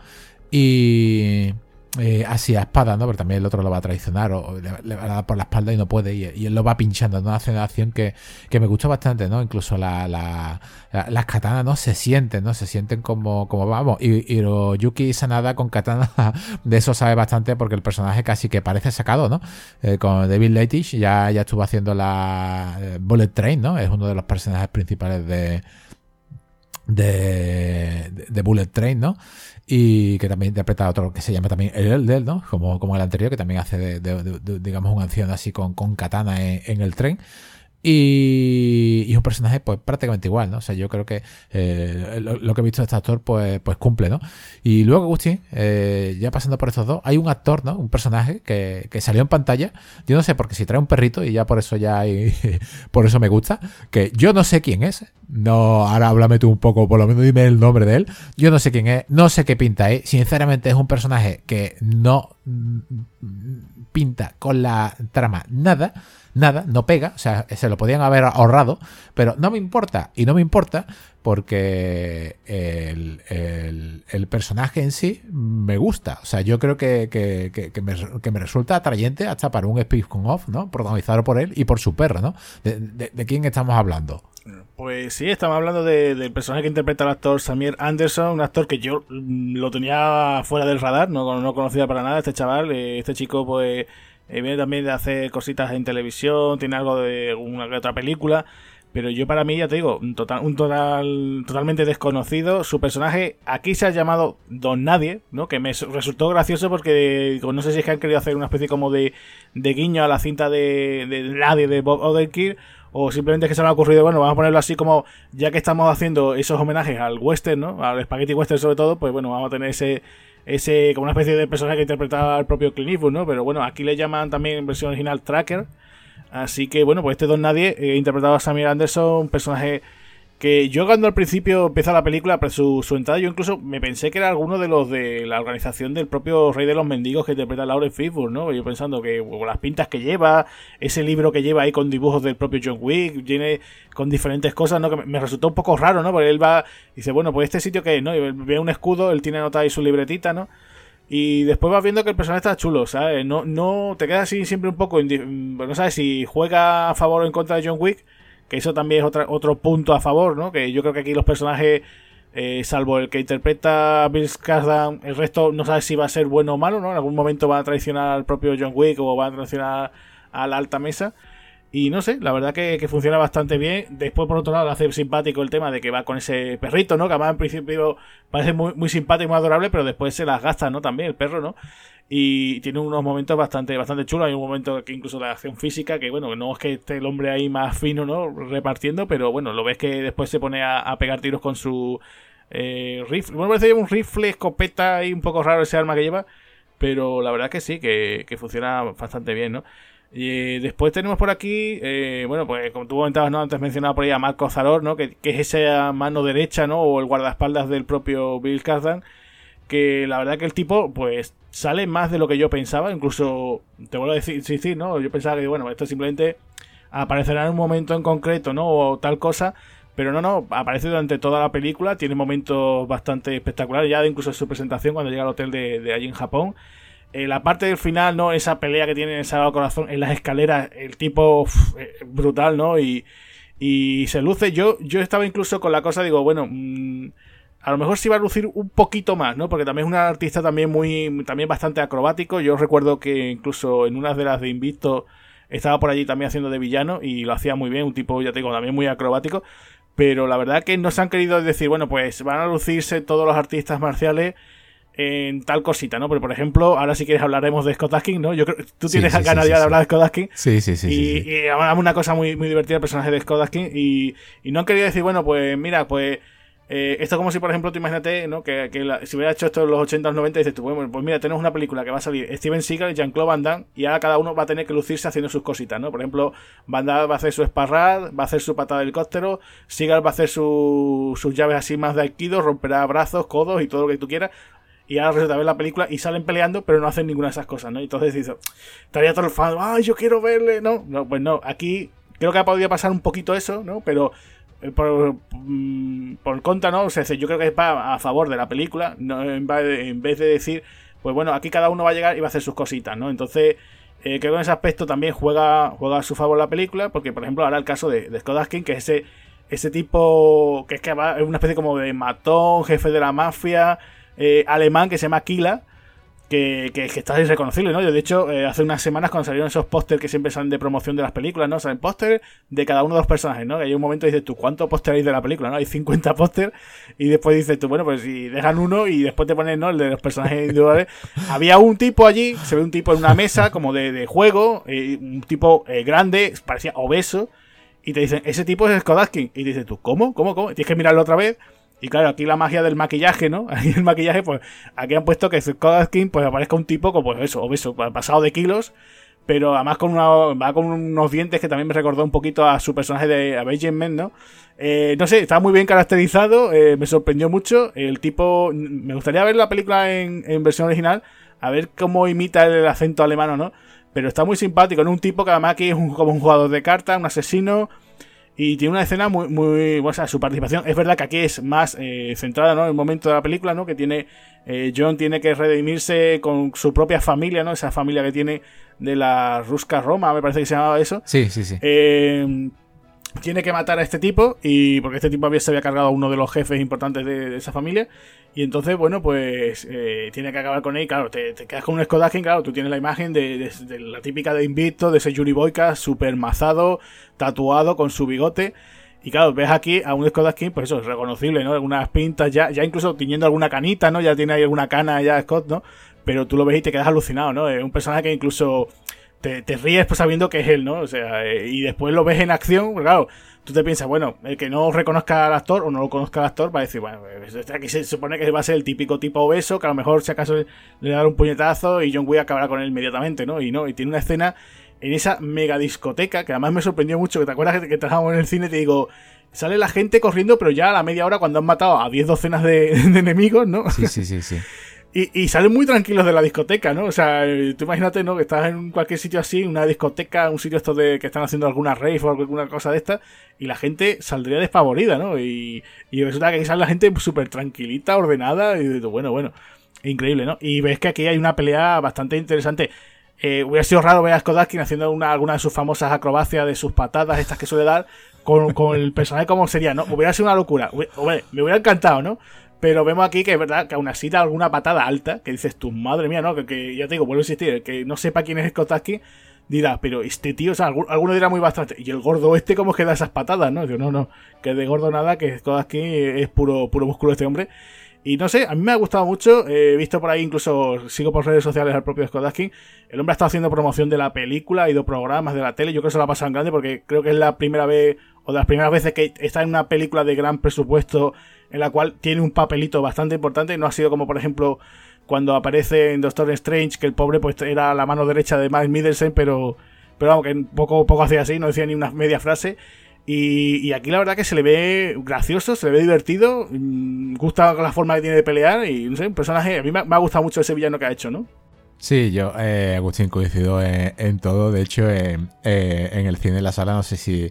Y, eh, así a espada, ¿no? Pero también el otro lo va a traicionar o le, va a dar por la espalda y no puede y, él lo va pinchando, ¿no? Hace una acción que, me gustó bastante, ¿no? Incluso la, las katanas, ¿no? Se sienten, ¿no? Se sienten como, como vamos. Y, y Yuki Sanada con katana de eso sabe bastante porque el personaje casi que parece sacado, ¿no? Eh, con David Leitich ya, ya estuvo haciendo la eh, Bullet Train, ¿no? Es uno de los personajes principales de de, de Bullet Train, ¿no? y que también interpreta otro que se llama también el Elder, ¿no? Como, como el anterior, que también hace, de, digamos, una acción así con, con katana en, el tren. Y, y, un personaje pues prácticamente igual, ¿no? O sea, yo creo que eh, lo, que he visto de este actor pues, pues cumple, ¿no? Y luego, Agustín, eh, ya pasando por estos dos, hay un actor, ¿no? Un personaje que, que, salió en pantalla. Yo no sé, porque si trae un perrito y ya por eso ya hay, por eso me gusta, que yo no sé quién es. No, ahora háblame tú un poco, por lo menos dime el nombre de él. Yo no sé quién es, no sé qué pinta es. Sinceramente es un personaje que no mm, pinta con la trama nada nada, no pega, o sea, se lo podían haber ahorrado, pero no me importa, y no me importa porque el, personaje en sí me gusta, o sea, yo creo que, que, me, resulta atrayente hasta para un spin-off, ¿no? Protagonizado por él y por su perro, ¿no? ¿De, quién estamos hablando? Pues sí, estamos hablando del personaje que interpreta el actor Samir Anderson, un actor que yo mm, lo tenía fuera del radar, no, no conocía para nada este chaval, eh, este chico pues eh, viene también de hacer cositas en televisión, tiene algo de una que otra película. Pero yo para mí, ya te digo, un total, un total, totalmente desconocido. Su personaje aquí se ha llamado Don Nadie, ¿no? Que me resultó gracioso porque no sé si es que han querido hacer una especie como de, de guiño a la cinta de, de Nadie de Bob Odenkirk o simplemente que se me ha ocurrido, bueno, vamos a ponerlo así como, ya que estamos haciendo esos homenajes al western, ¿no? Al spaghetti western sobre todo, pues bueno, vamos a tener ese, ese como una especie de personaje que interpretaba al propio Clint Eastwood, ¿no? Pero bueno, aquí le llaman también en versión original Tracker. Así que bueno, pues este Don Nadie, he interpretado a Samir Anderson, un personaje que yo cuando al principio empieza la película, pues su, su, entrada, yo incluso me pensé que era alguno de los de la organización del propio Rey de los Mendigos que interpreta Lauren Fishburne, ¿no? Yo pensando que las pintas que lleva, ese libro que lleva ahí con dibujos del propio John Wick, viene con diferentes cosas, ¿no? Que me, resultó un poco raro, ¿no? Porque él va, dice, bueno, pues este sitio que, ¿no? Y ve un escudo, él tiene anotada ahí su libretita, ¿no? Y después vas viendo que el personaje está chulo, ¿sabes? No, no te quedas así siempre un poco, no sabes si juega a favor o en contra de John Wick que eso también es otra, otro punto a favor, ¿no? Que yo creo que aquí los personajes, eh, salvo el que interpreta a Bill Skarsgård, el resto no sabe si va a ser bueno o malo, ¿no? En algún momento va a traicionar al propio John Wick o va a traicionar a la alta mesa. Y no sé, la verdad que, funciona bastante bien. Después, por otro lado, hace simpático el tema de que va con ese perrito, ¿no? Que además en principio parece muy, muy simpático y muy adorable, pero después se las gasta, ¿no? También el perro, ¿no? Y tiene unos momentos bastante bastante chulos hay un momento que incluso de acción física que bueno no es que esté el hombre ahí más fino no repartiendo pero bueno lo ves que después se pone a, pegar tiros con su eh, rifle bueno parece un rifle escopeta y un poco raro ese arma que lleva pero la verdad que sí que, funciona bastante bien no y después tenemos por aquí, eh, bueno, pues como tú comentabas, ¿no? Antes mencionaba por ahí a Marco Zaror, ¿no? Que, que, es esa mano derecha, ¿no? O el guardaespaldas del propio Bill Cardan que la verdad que el tipo, pues, sale más de lo que yo pensaba, incluso, te vuelvo a decir, sí, sí, ¿no? Yo pensaba que, bueno, esto simplemente aparecerá en un momento en concreto, ¿no? O tal cosa, pero no, no, aparece durante toda la película, tiene momentos bastante espectaculares, ya incluso en su presentación cuando llega al hotel de, allí en Japón. Eh, la parte del final, ¿no? Esa pelea que tiene en el Sagrado Corazón, en las escaleras, el tipo eh, brutal, ¿no? Y, y se luce. Yo, yo estaba incluso con la cosa, digo, bueno, mmm, a lo mejor sí va a lucir un poquito más, ¿no? Porque también es un artista también muy, también bastante acrobático. Yo recuerdo que incluso en una de las de Invicto estaba por allí también haciendo de villano y lo hacía muy bien, un tipo, ya te digo, también muy acrobático. Pero la verdad que no se han querido decir, bueno, pues van a lucirse todos los artistas marciales en tal cosita, ¿no? Porque, por ejemplo, ahora si quieres hablaremos de Scott Askin, ¿no? Yo creo tú tienes ganas de hablar de Scott Askin. Sí, sí, sí. Y, y, una cosa muy, muy divertida el personaje de Scott Askin y, y no han querido decir, bueno, pues mira, pues eh, esto como si, por ejemplo, te imagínate, ¿no? Que, si hubiera hecho esto en los 80 o 90, dices tú, bueno, pues mira, tenemos una película que va a salir Steven Seagal y Jean-Claude Van Damme, y ahora cada uno va a tener que lucirse haciendo sus cositas, ¿no? Por ejemplo, Van Damme va a hacer su esparrad, va a hacer su patada de helicóptero, Seagal va a hacer sus llaves así más de aikido, romperá brazos, codos y todo lo que tú quieras. Y ahora resulta ver la película y salen peleando, pero no hacen ninguna de esas cosas, ¿no? Y entonces dices, estaría todo el fan, ¡ay, yo quiero verle! No, no, pues no, aquí creo que ha podido pasar un poquito eso, ¿no? Pero por, mm, por contra, ¿no? O sea, yo creo que es a favor de la película, no, en vez de decir pues bueno, aquí cada uno va a llegar y va a hacer sus cositas, ¿no? Entonces, eh, creo que en ese aspecto también juega, juega a su favor la película, porque por ejemplo ahora el caso de, de Scott que es ese, ese tipo que es que va, es una especie como de matón, jefe de la mafia, eh, alemán que se llama Kila, que, que, que está irreconocible, ¿no? Yo, de hecho, eh, hace unas semanas cuando salieron esos pósters que siempre salen de promoción de las películas, ¿no? Salen póster de cada uno de los personajes, ¿no? Que hay un momento y dices tú, ¿cuántos póster hay de la película, no? Hay 50 póster y después dices tú, bueno, pues si dejan uno y después te ponen, ¿no? El de los personajes individuales. Había un tipo allí, se ve un tipo en una mesa como de, de juego, eh, un tipo eh, grande, parecía obeso, y te dicen, ese tipo es Skodatskin. Y dices tú, ¿cómo? ¿Cómo? ¿Cómo? Tienes que mirarlo otra vez. Y claro, aquí la magia del maquillaje, ¿no? Aquí el maquillaje, pues aquí han puesto que Skodatskin pues aparezca un tipo como pues, eso, obeso, pasado de kilos, pero además con una, va con unos dientes que también me recordó un poquito a su personaje de Avenging Men, ¿no? Eh, no sé, está muy bien caracterizado, eh, me sorprendió mucho. El tipo, me gustaría ver la película en, en versión original, a ver cómo imita el acento alemán, ¿no? Pero está muy simpático, ¿no? Un tipo que además aquí es un, como un jugador de cartas, un asesino. Y tiene una escena muy, muy, o sea, su participación es verdad que aquí es más eh, centrada, ¿no? En el momento de la película, ¿no? Que tiene, eh, John tiene que redimirse con su propia familia, ¿no? Esa familia que tiene de la Rusca Roma, me parece que se llamaba eso. Sí, sí, sí. Eh, tiene que matar a este tipo y porque este tipo había, se había cargado a uno de los jefes importantes de, de esa familia y entonces bueno pues eh, tiene que acabar con él claro te, quedas con un Skodakin claro tú tienes la imagen de, la típica de Invicto de ese Yuri Boyka super mazado tatuado con su bigote y claro, ves aquí a un Skodakin, pues eso, es reconocible, ¿no? Algunas pintas, ya, ya incluso tiñendo alguna canita, ¿no? Ya tiene ahí alguna cana ya Scott, ¿no? Pero tú lo ves y te quedas alucinado, ¿no? Es un personaje que incluso te, te, ríes pues sabiendo que es él, ¿no? O sea, eh, y después lo ves en acción, pues claro, tú te piensas, bueno, el que no reconozca al actor o no lo conozca al actor va a decir, bueno, pues, aquí se supone que va a ser el típico tipo obeso, que a lo mejor si acaso le da un puñetazo y John Wick acabará con él inmediatamente, ¿no? Y no, y tiene una escena en esa mega discoteca que además me sorprendió mucho, que te acuerdas que, que trabajamos en el cine y te digo, sale la gente corriendo, pero ya a la media hora cuando han matado a 10 docenas de, de enemigos, ¿no? Sí, sí, sí, sí. Y, y, salen muy tranquilos de la discoteca, ¿no? O sea, tú imagínate, ¿no? Que estás en cualquier sitio así, una discoteca, un sitio esto de que están haciendo alguna rave o alguna cosa de esta, y la gente saldría despavorida, ¿no? Y, y resulta que aquí sale la gente súper tranquilita, ordenada, y bueno, bueno, increíble, ¿no? Y ves que aquí hay una pelea bastante interesante. Eh, hubiera sido raro ver a Skodakin haciendo una, alguna de sus famosas acrobacias de sus patadas, estas que suele dar, con, con el personaje como sería, ¿no? Hubiera sido una locura. Hubiera, me hubiera encantado, ¿no? Pero vemos aquí que es verdad que aún así da alguna patada alta, que dices tú, madre mía, ¿no? Que, ya te digo, vuelvo a insistir, el que no sepa quién es Skotaski dirá, pero este tío, o sea, alguno dirá muy bastante, y el gordo este, ¿cómo es que da esas patadas, no? Yo, no, no, que de gordo nada, que Skotaski es puro, puro músculo este hombre. Y no sé, a mí me ha gustado mucho. He visto por ahí, incluso sigo por redes sociales al propio Skodaski. El hombre ha estado haciendo promoción de la película, ha ido programas de la tele. Yo creo que se lo ha pasado en grande porque creo que es la primera vez, o de las primeras veces que está en una película de gran presupuesto en la cual tiene un papelito bastante importante. No ha sido como, por ejemplo, cuando aparece en Doctor Strange, que el pobre pues era la mano derecha de Miles Middleton, pero, pero vamos, que poco, poco hacía así, no decía ni una media frase. Y, aquí la verdad que se le ve gracioso, se le ve divertido, mmm, gusta la forma que tiene de pelear y no sé, un personaje, a mí me, ha gustado mucho ese villano que ha hecho, ¿no? Sí, yo, eh, Agustín, coincido en, en, todo. De hecho, eh, eh, en el cine de la sala, no sé si,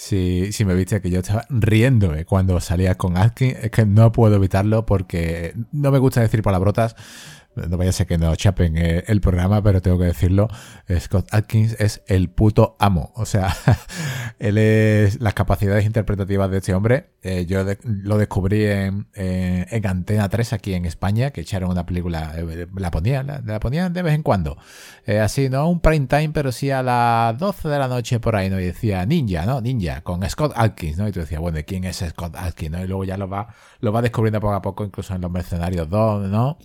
si, si me viste que yo estaba riéndome cuando salía con Atkin. Es que no puedo evitarlo porque no me gusta decir palabrotas. No vaya a ser que no chapen el programa, pero tengo que decirlo. Scott Atkins es el puto amo. O sea, él es las capacidades interpretativas de este hombre. Eh, yo lo descubrí en, en, en, Antena 3 aquí en España, que echaron una película, eh, la ponían, la, ponían de vez en cuando. Eh, así, no un prime time, pero sí a las 12 de la noche por ahí, ¿no? Y decía Ninja, ¿no? Ninja, con Scott Atkins, ¿no? Y tú decías, bueno, ¿quién es Scott Atkins? ¿no? Y luego ya lo va, lo va descubriendo poco a poco, incluso en Los Mercenarios 2, ¿no?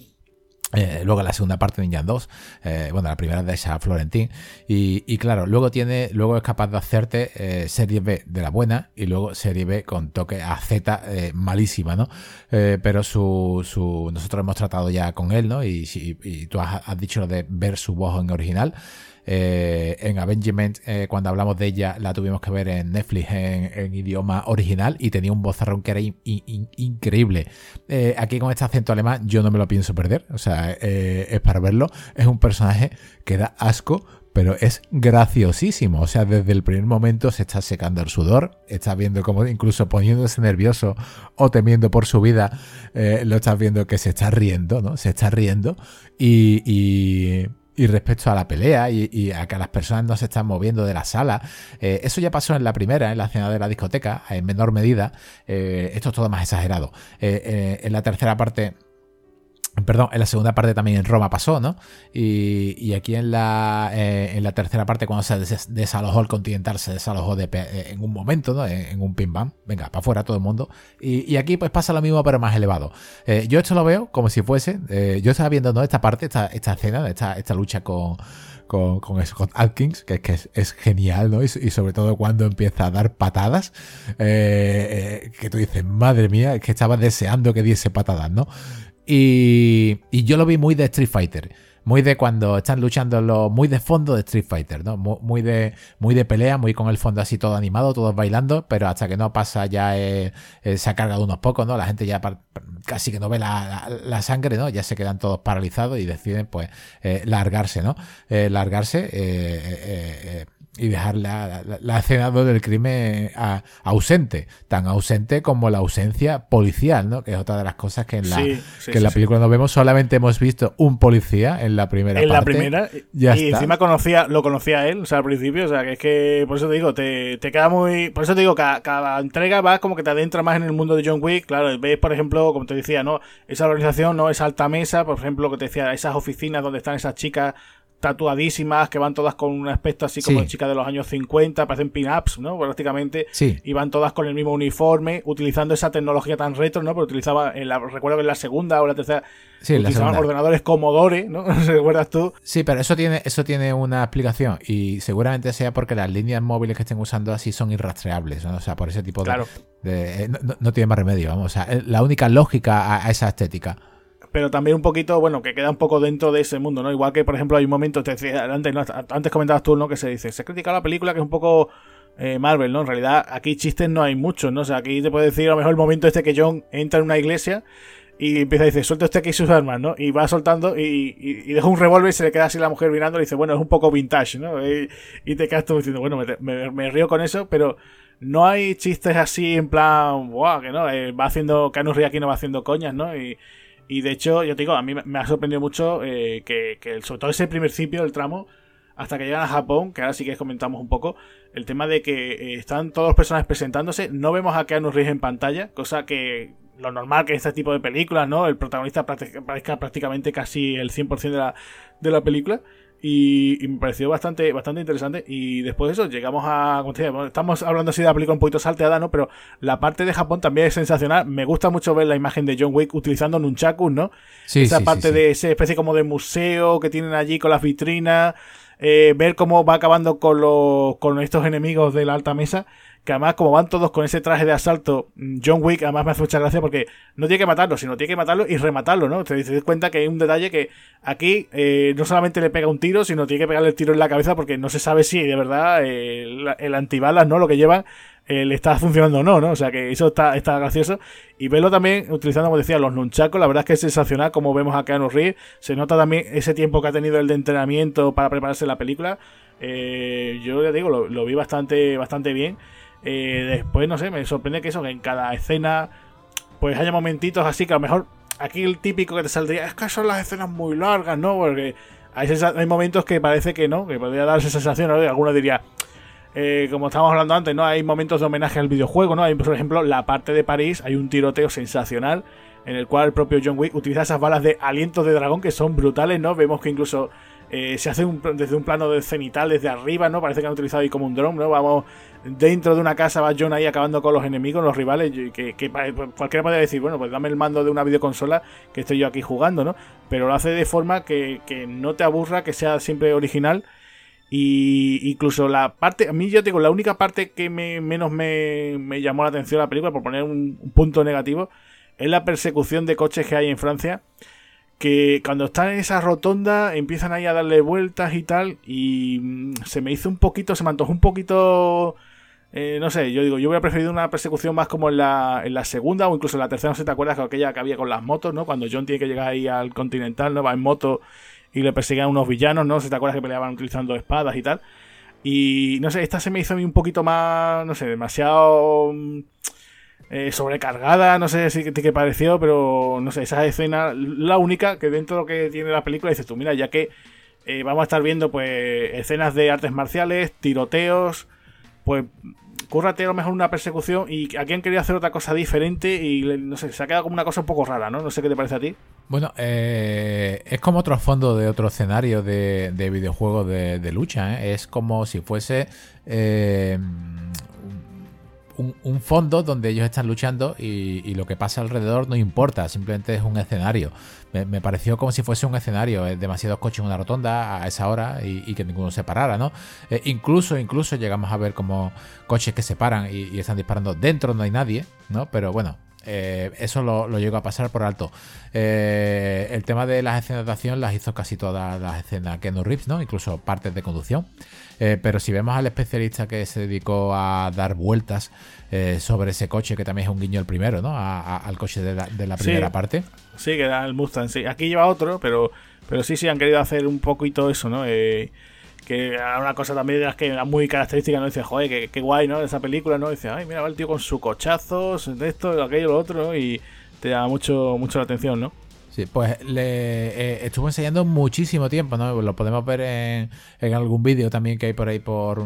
Eh, luego la segunda parte de Ninja 2, eh, bueno, la primera de esa Florentín. Y, y, claro, luego tiene, luego es capaz de hacerte eh, serie B de la buena y luego serie B con toque a Z eh, malísima, ¿no? Pero su, su, nosotros hemos tratado ya con él, ¿no? Y, y, y tú has, dicho lo de ver su voz en original. Eh, en Avengement, eh, cuando hablamos de ella, la tuvimos que ver en Netflix en, idioma original y tenía un vozarrón que era in, in, increíble. Eh, aquí con este acento alemán yo no me lo pienso perder, o sea, es para verlo. Es un personaje que da asco, pero es graciosísimo. O sea, desde el primer momento se está secando el sudor, estás viendo como incluso poniéndose nervioso o temiendo por su vida, lo estás viendo que se está riendo, ¿no? Se está riendo y y respecto a la pelea y, a que las personas no se están moviendo de la sala, eh, eso ya pasó en la primera, en la escena de la discoteca, en menor medida. Eh, esto es todo más exagerado. Eh, en la tercera parte Perdón, en la segunda parte también en Roma pasó, ¿no? Y, aquí en la, eh, en la tercera parte, cuando se desalojó el Continental, se desalojó de, eh, en un momento, ¿no? En, un pim pam. Venga, para afuera todo el mundo. Y, aquí pues pasa lo mismo, pero más elevado. Eh, yo esto lo veo como si fuese. yo estaba viendo, ¿no? Esta parte, esta, esta escena, esta, esta lucha con, con, Scott Atkins, que, que es, genial, ¿no? Y, sobre todo cuando empieza a dar patadas, que tú dices, madre mía, que estaba deseando que diese patadas, ¿no? Y, yo lo vi muy de Street Fighter. Muy de cuando están luchando. Muy de fondo de Street Fighter, ¿no? Muy de, muy de pelea, muy con el fondo así todo animado, todos bailando, pero hasta que no pasa ya eh, eh, se ha cargado unos pocos, ¿no? La gente ya casi que no ve la, sangre, ¿no? Ya se quedan todos paralizados y deciden, pues, eh, largarse, ¿no? largarse y dejar la, la, escena del crimen ausente, tan ausente como la ausencia policial, ¿no? Que es otra de las cosas que en la, que en la película no vemos. Solamente hemos visto un policía en la primera en la primera. y encima conocía, lo conocía él, o sea, al principio. O sea, que es que, por eso te digo, te, te queda muy. Por eso te digo, cada, cada entrega va como que te adentra más en el mundo de John Wick. Claro, ves, por ejemplo, como te decía, ¿no? Esa organización, ¿no? Esa alta mesa, por ejemplo, que te decía, esas oficinas donde están esas chicas tatuadísimas, que van todas con un aspecto así como chicas de los años 50, parecen pin-ups, ¿no? Prácticamente. Sí. Y van todas con el mismo uniforme, utilizando esa tecnología tan retro, ¿no? Pero utilizaba, en la, recuerdo que en la segunda o la tercera, sí, utilizaban ordenadores Commodore, ¿no? ¿Recuerdas tú? Sí, pero eso tiene, eso tiene una explicación y seguramente sea porque las líneas móviles que estén usando así son irrastreables, ¿no? O sea, por ese tipo de... Claro. Eh, no, tiene más remedio, vamos. O sea, la única lógica a esa estética pero también un poquito, bueno, que queda un poco dentro de ese mundo, ¿no? Igual que, por ejemplo, hay un momento, te decía, antes, antes comentabas tú, ¿no? Que se dice, se ha criticado la película que es un poco eh, Marvel, ¿no? En realidad, aquí chistes no hay muchos, ¿no? O sea, aquí te puedo decir a lo mejor el momento este que John entra en una iglesia y empieza a decir, suelta usted aquí sus armas, ¿no? Y va soltando y, y, deja un revólver y se le queda así la mujer mirando y dice, bueno, es un poco vintage, ¿no? Y, te quedas tú diciendo, bueno, me, me, río con eso, pero no hay chistes así en plan, wow, que no, eh, va haciendo, Canus aquí no va haciendo coñas, ¿no? Y, y de hecho, yo te digo, a mí me ha sorprendido mucho eh, que, sobre todo ese principio del tramo, hasta que llegan a Japón, que ahora sí que comentamos un poco, el tema de que eh, están todos los personajes presentándose, no vemos a Keanu Reeves en pantalla, cosa que lo normal que en este tipo de películas, ¿no? El protagonista parezca prácticamente casi el 100% de la, de la película. Y, me pareció bastante, bastante interesante. Y después de eso, llegamos a. estamos hablando así de película un poquito salteada, ¿no? Pero la parte de Japón también es sensacional. Me gusta mucho ver la imagen de John Wick utilizando nunchakus, ¿no? Sí, Esa parte de esa especie como de museo que tienen allí con las vitrinas. Eh, ver cómo va acabando con, los, con estos enemigos de la alta mesa que además como van todos con ese traje de asalto, John Wick además me hace mucha gracia porque no tiene que matarlo, sino tiene que matarlo y rematarlo, ¿no? Te das cuenta que hay un detalle que aquí eh, no solamente le pega un tiro, sino tiene que pegarle el tiro en la cabeza porque no se sabe si de verdad eh, el, antibalas, ¿no? Lo que lleva eh, le está funcionando o no, ¿no? O sea que eso está, está gracioso. Y verlo también utilizando, como decía, los nunchacos, la verdad es que es sensacional como vemos a Keanu Reeves. Se nota también ese tiempo que ha tenido el de entrenamiento para prepararse la película. yo ya digo, lo, lo vi bastante, bastante bien. Eh, después, no sé, me sorprende que eso, que en cada escena, pues haya momentitos así que a lo mejor aquí el típico que te saldría es que son las escenas muy largas, ¿no? Porque hay, hay momentos que parece que no, que podría dar esa sensación, ¿no? Alguno diría, eh, como estábamos hablando antes, ¿no? Hay momentos de homenaje al videojuego, ¿no? Hay, por ejemplo, la parte de París, hay un tiroteo sensacional en el cual el propio John Wick utiliza esas balas de aliento de dragón que son brutales, ¿no? Vemos que incluso eh, se hace desde un plano de cenital desde arriba, ¿no? Parece que han utilizado ahí como un drone, ¿no? Vamos dentro de una casa, va John ahí acabando con los enemigos, los rivales, que, que cualquiera podría decir, bueno, pues dame el mando de una videoconsola que estoy yo aquí jugando, ¿no? Pero lo hace de forma que, no te aburra, que sea siempre original. Y incluso la parte, a mí yo digo, la única parte que me, menos me, llamó la atención la película, por poner un punto negativo, es la persecución de coches que hay en Francia que cuando están en esa rotonda empiezan ahí a darle vueltas y tal y mm, se me hizo un poquito, se me antojó un poquito... Eh, no sé, yo digo, yo hubiera preferido una persecución más como en la, en la segunda o incluso en la tercera, no sé te acuerdas, que aquella que había con las motos, ¿no? Cuando John tiene que llegar ahí al Continental, ¿no? Va en moto y le perseguían unos villanos, ¿no? Si te acuerdas que peleaban utilizando espadas y tal. Y no sé, esta se me hizo a mí un poquito más, no sé, demasiado mm, eh, sobrecargada, no sé si qué pareció, pero no sé, esa escena, la única que dentro de lo que tiene la película, dices tú, mira, ya que eh, vamos a estar viendo pues escenas de artes marciales, tiroteos, pues cúrrate a lo mejor una persecución y aquí han querido hacer otra cosa diferente y no sé, se ha quedado como una cosa un poco rara, ¿no? No sé qué te parece a ti. Bueno, eh, es como otro fondo de otro escenario de, de videojuegos de, lucha, ¿eh? es como si fuese eh, un, fondo donde ellos están luchando y, lo que pasa alrededor no importa, simplemente es un escenario. Me, pareció como si fuese un escenario, demasiados coches en una rotonda a esa hora y, que ninguno se parara, ¿no? Eh, incluso, incluso llegamos a ver como coches que se paran y, están disparando dentro, no hay nadie, ¿no? Pero bueno, eh, eso lo, lo, llego a pasar por alto. Eh, el tema de las escenas de acción las hizo casi todas las escenas Keno Reeves, ¿no? Incluso partes de conducción. Eh, pero si vemos al especialista que se dedicó a dar vueltas eh, sobre ese coche, que también es un guiño el primero, ¿no? al coche de la, primera parte. Sí, que era el Mustang, sí. Aquí lleva otro, pero, pero sí, sí, han querido hacer un poquito eso, ¿no? Eh, que era una cosa también de las que era muy característica, ¿no? Dice, joder, qué, guay, ¿no? Esa película, ¿no? Dice, ay, mira, va el tío con su cochazo, de esto, aquello, lo otro, Y te llama mucho, mucho la atención, ¿no? Sí, pues le eh, estuvo enseñando muchísimo tiempo, ¿no? Lo podemos ver en, en algún vídeo también que hay por ahí por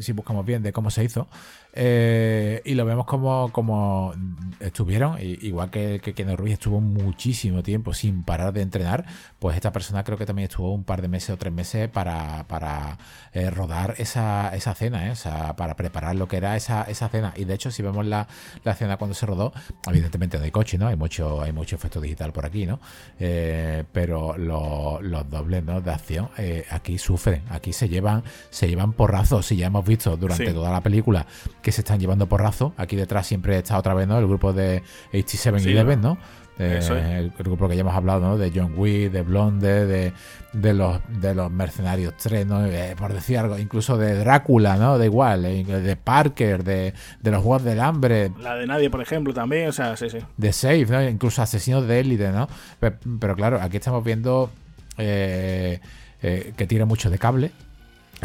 si buscamos bien de cómo se hizo. Eh, y lo vemos como, como estuvieron, igual que, que Keno Ruiz estuvo muchísimo tiempo sin parar de entrenar, pues esta persona creo que también estuvo un par de meses o tres meses para, para eh, rodar esa, esa cena, ¿eh? o sea, para preparar lo que era esa, esa cena. Y de hecho, si vemos la, la cena cuando se rodó, evidentemente no hay coche, ¿no? Hay mucho, hay mucho efecto digital por aquí, ¿no? pero los dobles ¿no? de acción aquí sufren, aquí se llevan, se llevan porrazos, y ya hemos visto durante toda la película que se están llevando porrazo. Aquí detrás siempre está otra vez, ¿no? El grupo de 8711, ¿no? el, grupo que ya hemos hablado, ¿no? De John Wick, de Blonde, de, de, los, de los Mercenarios 3, ¿no? Eh, por decir algo, incluso de Drácula, ¿no? Da igual, eh, de Parker, de, de los Juegos del Hambre. La de Nadie, por ejemplo, también, o sea, sí, sí. De Safe, ¿no? Incluso Asesinos de Élite, ¿no? Pero, claro, aquí estamos viendo eh, que tira mucho de cable,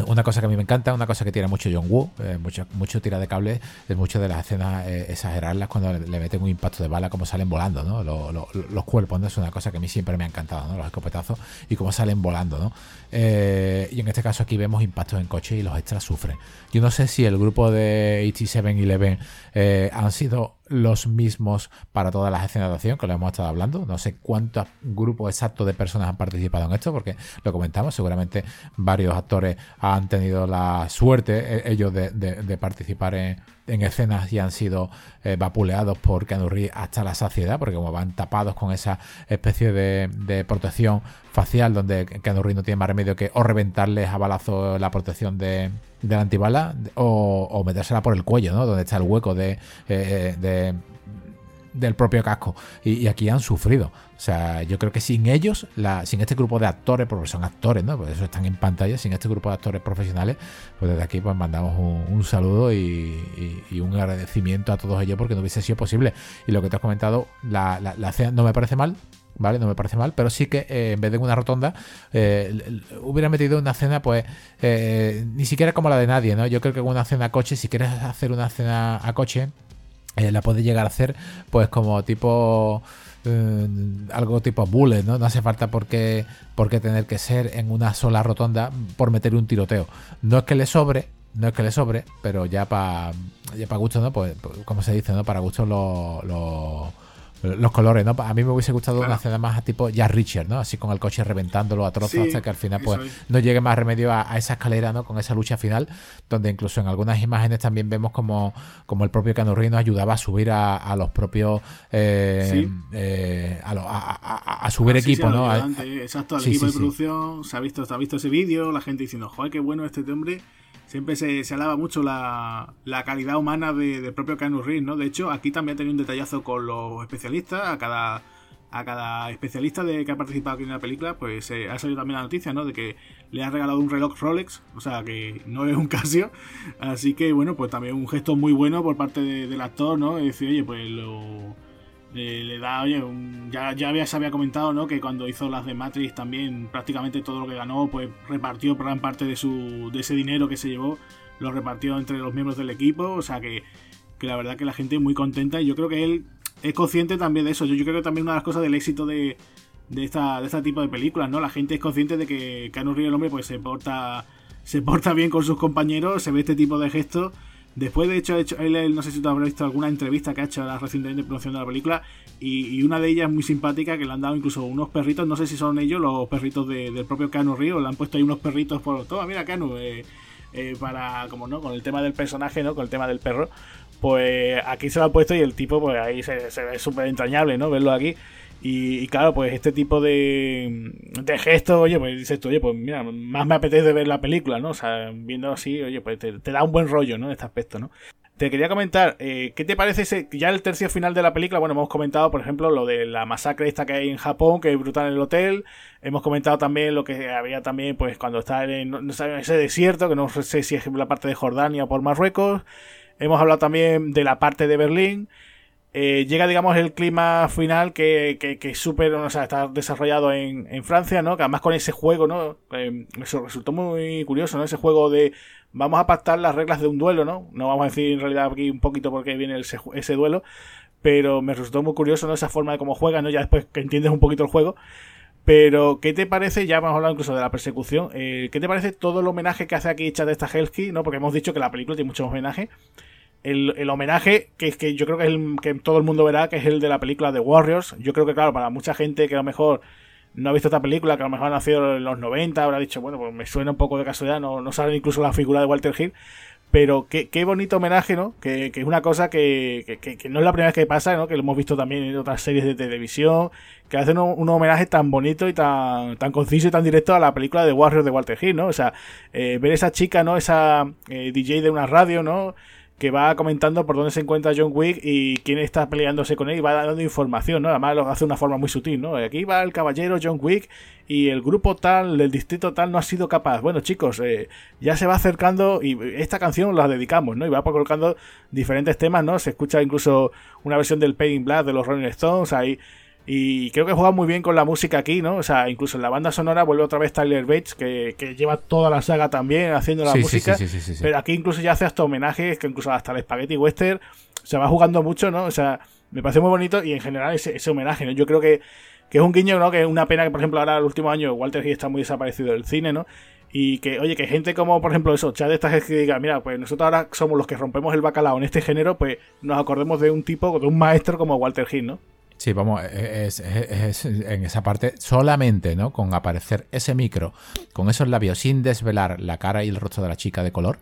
una cosa que a mí me encanta, una cosa que tira mucho John Woo, eh, mucho, mucho tira de cable, es mucho de las escenas eh, exagerarlas cuando le, meten un impacto de bala, como salen volando, ¿no? Los, cuerpos, ¿no? Es una cosa que a mí siempre me ha encantado, ¿no? Los escopetazos y cómo salen volando, ¿no? Eh, y en este caso aquí vemos impactos en coche y los extras sufren. Yo no sé si el grupo de 8711 eh, han sido los mismos para todas las escenas de acción que lo hemos estado hablando. No sé cuántos grupos exactos de personas han participado en esto, porque lo comentamos, seguramente varios actores han tenido la suerte eh, ellos de, participar en, escenas y han sido eh, vapuleados por Keanu hasta la saciedad, porque como van tapados con esa especie de, protección facial donde Keanu no tiene más remedio que o reventarles a balazo la protección de de la antibala o, metérsela por el cuello, ¿no? Donde está el hueco de, eh, del propio casco. Y, aquí han sufrido. O sea, yo creo que sin ellos, sin este grupo de actores, porque son actores, ¿no? Por eso están en pantalla, sin este grupo de actores profesionales, pues desde aquí pues mandamos un, saludo y, un agradecimiento a todos ellos porque no hubiese sido posible. Y lo que te has comentado, la, la, la no me parece mal, ¿vale? No me parece mal, pero sí que eh, en vez de una rotonda eh, hubiera metido una cena, pues eh, ni siquiera como la de nadie, ¿no? Yo creo que una cena a coche, si quieres hacer una cena a coche, la puedes llegar a hacer, pues como tipo algo tipo bullet, ¿no? No hace falta por qué, por qué tener que ser en una sola rotonda por meter un tiroteo. No es que le sobre, no es que le sobre, pero ya para ya para gusto, ¿no? Pues, pues, como se dice, ¿no? Para gusto lo los colores, ¿no? A mí me hubiese gustado una escena más a tipo ya Richard, ¿no? Así con el coche reventándolo a trozos hasta que al final pues no llegue más remedio a, esa escalera, ¿no? Con esa lucha final, donde incluso en algunas imágenes también vemos como, como el propio Canurrino ayudaba a subir a, los propios eh, eh, a, subir equipo, ¿no? exacto, al equipo de producción se ha visto, se ha visto ese vídeo, la gente diciendo, joder, qué bueno este hombre siempre se, se alaba mucho la, la calidad humana del de propio Keanu Reeves, ¿no? De hecho, aquí también tenido un detallazo con los especialistas, a cada a cada especialista de que ha participado aquí en la película, pues eh, ha salido también la noticia, ¿no? De que le ha regalado un reloj Rolex, o sea, que no es un Casio. Así que, bueno, pues también un gesto muy bueno por parte del actor, ¿no? Es decir, oye, pues lo, le da, oye, ya, ya había, se había comentado, ¿no? Que cuando hizo las de Matrix también prácticamente todo lo que ganó, pues repartió gran parte de, su, de ese dinero que se llevó, lo repartió entre los miembros del equipo, o sea que, que la verdad que la gente muy contenta y yo creo que él es consciente también de eso. Yo, yo creo que también una de las cosas del éxito de, de, esta, de este tipo de películas, ¿no? La gente es consciente de que Keanu Reeves, el hombre, pues se porta, se porta bien con sus compañeros, se ve este tipo de gestos Después, de hecho, hecho él, no sé si tú habrás visto alguna entrevista que ha hecho recientemente promoción de la película, y, una de ellas muy simpática que le han dado incluso unos perritos, no sé si son ellos los perritos del propio Cano Río, le han puesto ahí unos perritos por todo, mira Cano, eh, eh, para, como no, con el tema del personaje, ¿no? Con el tema del perro, pues aquí se lo han puesto y el tipo, pues ahí se ve súper entrañable, ¿no? Verlo aquí. Y, claro, pues este tipo de, de gestos, oye, pues dices tú, oye, pues mira, más me apetece ver la película, ¿no? O sea, viendo así, oye, pues te, da un buen rollo, ¿no? Este aspecto, ¿no? Te quería comentar, eh, ¿qué te parece ese, ya el tercio final de la película? Bueno, hemos comentado, por ejemplo, lo de la masacre esta que hay en Japón, que es brutal en el hotel. Hemos comentado también lo que había también, pues, cuando está en, en ese desierto, que no sé si es la parte de Jordania o por Marruecos. Hemos hablado también de la parte de Berlín. Eh, llega, digamos, el clima final que, que, que súper, o sea, está desarrollado en, en, Francia, ¿no? Que además con ese juego, ¿no? Eh, eso resultó muy curioso, ¿no? Ese juego de vamos a pactar las reglas de un duelo, ¿no? No vamos a decir en realidad aquí un poquito por qué viene ese, ese duelo, pero me resultó muy curioso, ¿no? Esa forma de cómo juega, ¿no? Ya después que entiendes un poquito el juego. Pero, ¿qué te parece? Ya hemos hablado incluso de la persecución. Eh, ¿Qué te parece todo el homenaje que hace aquí Chad esta Helsky, ¿no? Porque hemos dicho que la película tiene muchos homenajes el, homenaje que, que yo creo que, es el, que todo el mundo verá, que es el de la película de Warriors. Yo creo que, claro, para mucha gente que a lo mejor no ha visto esta película, que a lo mejor ha nacido en los 90, habrá dicho, bueno, pues me suena un poco de casualidad, no, no sabe incluso la figura de Walter Hill. Pero qué, qué bonito homenaje, ¿no? Que, que es una cosa que, que, no es la primera vez que pasa, ¿no? Que lo hemos visto también en otras series de televisión, que hacen un, homenaje tan bonito y tan, tan conciso y tan directo a la película de Warriors de Walter Hill, ¿no? O sea, eh, ver esa chica, ¿no? Esa eh, DJ de una radio, ¿no? Que va comentando por dónde se encuentra John Wick y quién está peleándose con él y va dando información, ¿no? Además lo hace de una forma muy sutil, ¿no? Aquí va el caballero John Wick y el grupo tal, del distrito tal no ha sido capaz. Bueno, chicos, eh, ya se va acercando y esta canción la dedicamos, ¿no? Y va colocando diferentes temas, ¿no? Se escucha incluso una versión del Pain Blood de los Rolling Stones, ahí y creo que juega muy bien con la música aquí, ¿no? O sea, incluso en la banda sonora vuelve otra vez Tyler Bates, que, lleva toda la saga también haciendo la música. pero aquí incluso ya hace hasta homenajes, que incluso hasta el Spaghetti Western se va jugando mucho, ¿no? O sea, me parece muy bonito y en general ese, ese homenaje, ¿no? Yo creo que, que, es un guiño, ¿no? Que es una pena que, por ejemplo, ahora el último año Walter Hill está muy desaparecido del cine, ¿no? Y que, oye, que gente como, por ejemplo, eso, Chad estas que diga, mira, pues nosotros ahora somos los que rompemos el bacalao en este género, pues nos acordemos de un tipo, de un maestro como Walter Hill, ¿no? Sí, vamos, es, en esa parte solamente, ¿no? Con aparecer ese micro, con esos labios, sin desvelar la cara y el rostro de la chica de color,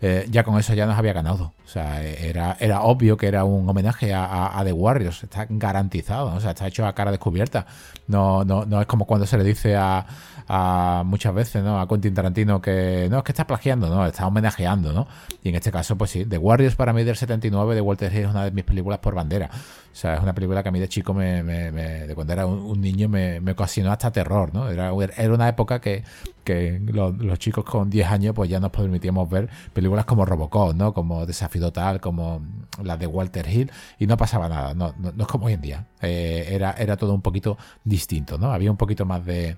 eh, ya con eso ya nos había ganado. O sea, era, era obvio que era un homenaje a, The Warriors. Está garantizado, o sea, está hecho a cara descubierta. No, no, no es como cuando se le dice a, a muchas veces, ¿no? A Quentin Tarantino que no, es que está plagiando, no, está homenajeando, ¿no? Y en este caso, pues sí, The Warriors para mí del 79 de Walter Hill es una de mis películas por bandera. O sea, es una película que a mí de chico, me, de cuando era un, niño, me, me, ocasionó hasta terror, ¿no? Era, era una época que, que los, chicos con 10 años pues ya nos permitíamos ver películas como Robocop, ¿no? Como Desafío Total, como las de Walter Hill, y no pasaba nada, no, no, es como hoy en día. Eh, era, era todo un poquito distinto, ¿no? Había un poquito más de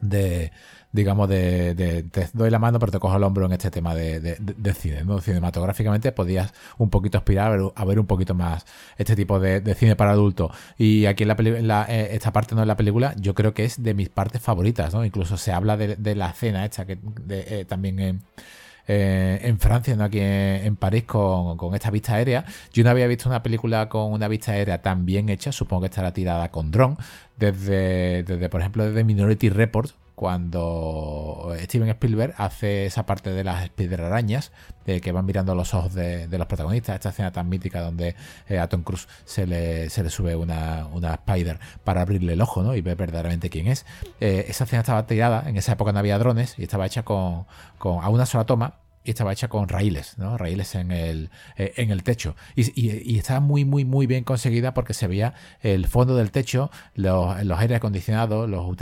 de digamos, de, te doy la mano pero te cojo el hombro en este tema de, cine, ¿no? Cinematográficamente podías un poquito aspirar a ver, un poquito más este tipo de, cine para adultos. Y aquí en la, eh, esta parte no de la película yo creo que es de mis partes favoritas, ¿no? Incluso se habla de, la cena hecha que eh, también en... en Francia, ¿no? aquí en, París, con, con, esta vista aérea. Yo no había visto una película con una vista aérea tan bien hecha, supongo que estará tirada con dron, desde, desde, por ejemplo, desde Minority Report, cuando Steven Spielberg hace esa parte de las arañas de que van mirando los ojos de, los protagonistas, esta escena tan mítica donde eh, a Tom Cruise se le, se le sube una, una, spider para abrirle el ojo ¿no? y ver verdaderamente quién es. Eh, esa escena estaba tirada, en esa época no había drones y estaba hecha con, con a una sola toma y estaba hecha con raíles, ¿no? Raíles en el, eh, en el techo. Y, estaba muy, muy, muy bien conseguida porque se veía el fondo del techo, los, los aires acondicionados, los,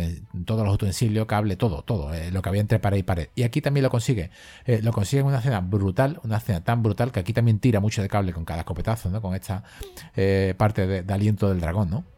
todos los utensilios, cable, todo, todo, eh, lo que había entre pared y pared. Y aquí también lo consigue. Eh, lo consigue en una escena brutal, una escena tan brutal que aquí también tira mucho de cable con cada escopetazo, ¿no? Con esta parte de aliento del dragón, ¿no?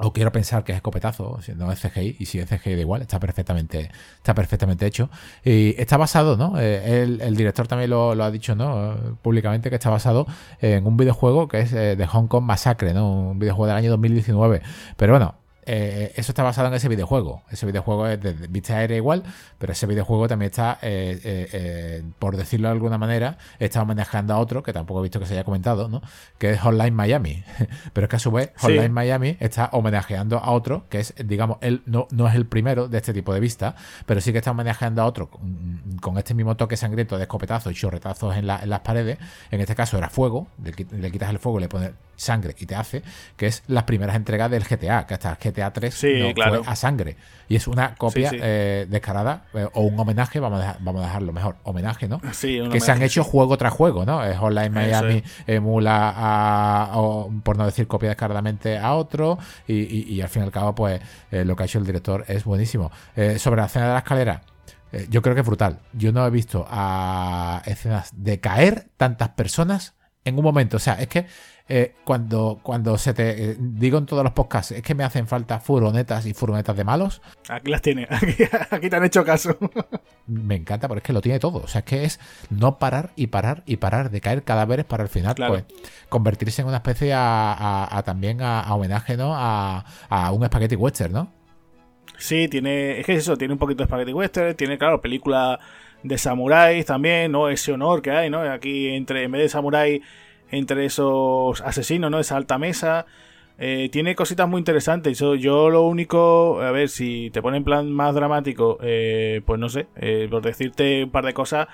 O quiero pensar que es escopetazo, no es CGI, y si es CGI da igual, está perfectamente, está perfectamente hecho. Y está basado, ¿no? Eh, el, director también lo, ha dicho, ¿no? Públicamente que está basado en un videojuego que es eh, de Hong Kong Massacre, ¿no? Un videojuego del año 2019. Pero bueno, eh, eso está basado en ese videojuego. Ese videojuego es de, vista aérea igual, pero ese videojuego también está, eh, eh, por decirlo de alguna manera, está homenajeando a otro, que tampoco he visto que se haya comentado, ¿no? que es Hotline Miami. pero es que a su vez, Hotline Miami está homenajeando a otro, que es, digamos, él no, no es el primero de este tipo de vista, pero sí que está homenajeando a otro con, este mismo toque sangriento de escopetazos y chorretazos en, las paredes. En este caso era fuego, le, quitas el fuego y le pones sangre y te hace, que es las primeras entregas del GTA, que hasta GTA 3 fue a sangre. Y es una copia eh, descarada eh, o un homenaje, vamos a, vamos a dejarlo mejor, homenaje, ¿no? que se han hecho juego tras juego, ¿no? Es Online Miami emula a, por no decir copia descaradamente a otro y, al fin y al cabo, pues eh, lo que ha hecho el director es buenísimo. sobre la escena de la escalera, yo creo que es brutal. Yo no he visto a escenas de caer tantas personas en un momento. O sea, es que eh, cuando, cuando se te. Eh, digo en todos los podcasts, es que me hacen falta furgonetas y furgonetas de malos. Aquí las tiene, aquí, te han hecho caso. me encanta, porque es que lo tiene todo. O sea, es que es no parar y parar y parar de caer cadáveres para al final, pues, convertirse en una especie a, también a, homenaje, ¿no? A, un spaghetti western, ¿no? Sí, tiene. Es que es eso, tiene un poquito de spaghetti western, tiene, claro, película de samuráis también, ¿no? Ese honor que hay, ¿no? Aquí entre, en vez de samurái entre esos asesinos, ¿no? Esa alta mesa. Eh, tiene cositas muy interesantes. Yo, lo único, a ver, si te pone en plan más dramático, eh, pues no sé, eh, por decirte un par de cosas.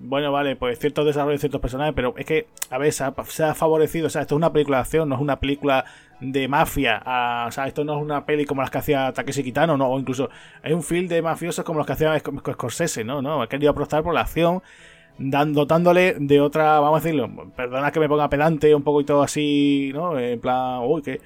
bueno, vale, pues ciertos desarrollos de ciertos personajes, pero es que, a ver, se ha, favorecido. O sea, esto es una película de acción, no es una película de mafia. o sea, esto no es una peli como las que hacía Takeshi Kitano, ¿no? O incluso es un film de mafiosos como los que hacía Scorsese, ¿no? ¿no? He querido apostar por la acción dotándole de otra, vamos a decirlo, perdona que me ponga pedante, un poquito así, ¿no? En plan, uy, que...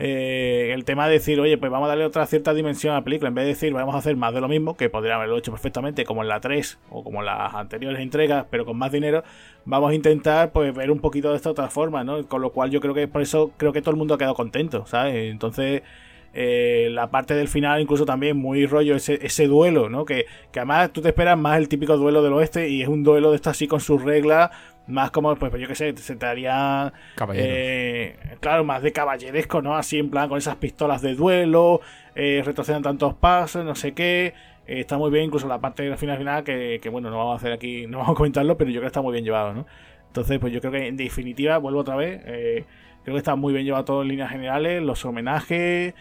Eh, el tema de decir, oye, pues vamos a darle otra cierta dimensión a la película, en vez de decir, vamos a hacer más de lo mismo, que podría haberlo hecho perfectamente como en la 3 o como en las anteriores entregas, pero con más dinero, vamos a intentar pues ver un poquito de esta otra forma, ¿no? Con lo cual yo creo que por eso creo que todo el mundo ha quedado contento, ¿sabes? Entonces... Eh, la parte del final incluso también muy rollo ese, ese duelo, ¿no? Que, que, además tú te esperas más el típico duelo del oeste y es un duelo de esto así con sus reglas, más como, pues, pues yo qué sé, se te haría... Eh, claro, más de caballeresco, ¿no? Así en plan con esas pistolas de duelo, eh, retroceden tantos pasos, no sé qué. Eh, está muy bien, incluso la parte del final final, que, que, bueno, no vamos a hacer aquí, no vamos a comentarlo, pero yo creo que está muy bien llevado, ¿no? Entonces, pues yo creo que en definitiva, vuelvo otra vez, creo que está muy bien llevado todo en líneas generales, los homenajes,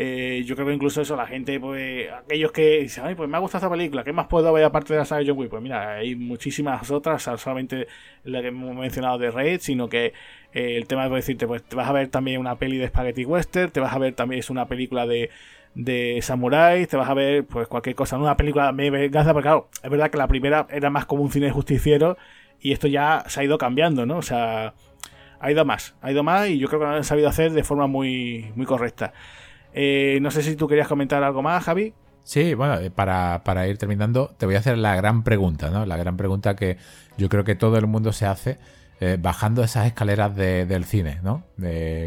eh, yo creo que incluso eso, la gente, pues, aquellos que dicen, ay, pues me ha gustado esta película, ¿qué más puedo ver aparte de la saga de John Wick? Pues mira, hay muchísimas otras, solamente la que hemos mencionado de Raid, sino que eh, el tema de decirte, pues te vas a ver también una peli de Spaghetti Western, te vas a ver también es una película de, de te vas a ver pues cualquier cosa, una película me venganza, porque claro, es verdad que la primera era más como un cine justiciero y esto ya se ha ido cambiando, ¿no? O sea, ha ido más, ha ido más y yo creo que lo han sabido hacer de forma muy, muy correcta. Eh, no sé si tú querías comentar algo más, Javi. Sí, bueno, eh, para, ir terminando, te voy a hacer la gran pregunta, ¿no? La gran pregunta que yo creo que todo el mundo se hace eh, bajando esas escaleras del cine, ¿no?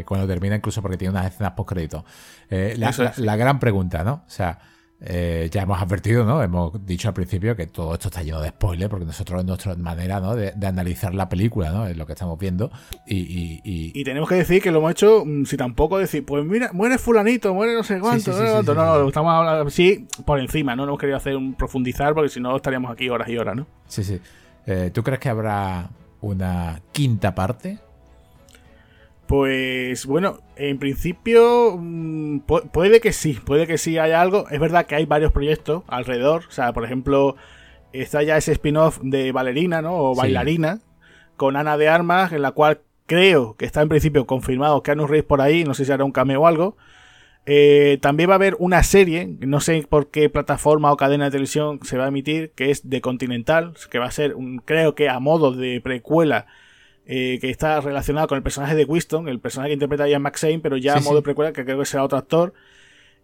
cuando termina, incluso porque tiene unas escenas post crédito. la, la, gran pregunta, ¿no? O sea, eh, ya hemos advertido, ¿no? Hemos dicho al principio que todo esto está lleno de spoilers, porque nosotros es nuestra manera, ¿no? De, analizar la película, ¿no? Es lo que estamos viendo. Y, y, tenemos que decir que lo hemos hecho mm, si tampoco decir, pues mira, muere fulanito, muere no sé cuánto, no, no, estamos hablando sí por encima, ¿no? No hemos querido hacer un profundizar porque si no estaríamos aquí horas y horas, ¿no? Sí, sí. Eh, ¿Tú crees que habrá una quinta parte? Pues bueno, en principio mm, puede que sí, puede que sí haya algo. Es verdad que hay varios proyectos alrededor. O sea, por ejemplo, está ya ese spin-off de Valerina, ¿no? O Bailarina, con Ana de Armas, en la cual creo que está en principio confirmado que Anu Reis por ahí, no sé si hará un cameo o algo. Eh, también va a haber una serie, no sé por qué plataforma o cadena de televisión se va a emitir, que es de Continental, que va a ser, un, creo que a modo de precuela, eh, que está relacionado con el personaje de Winston, el personaje que interpreta a Ian McShane, pero ya a modo de precuela, que creo que será otro actor.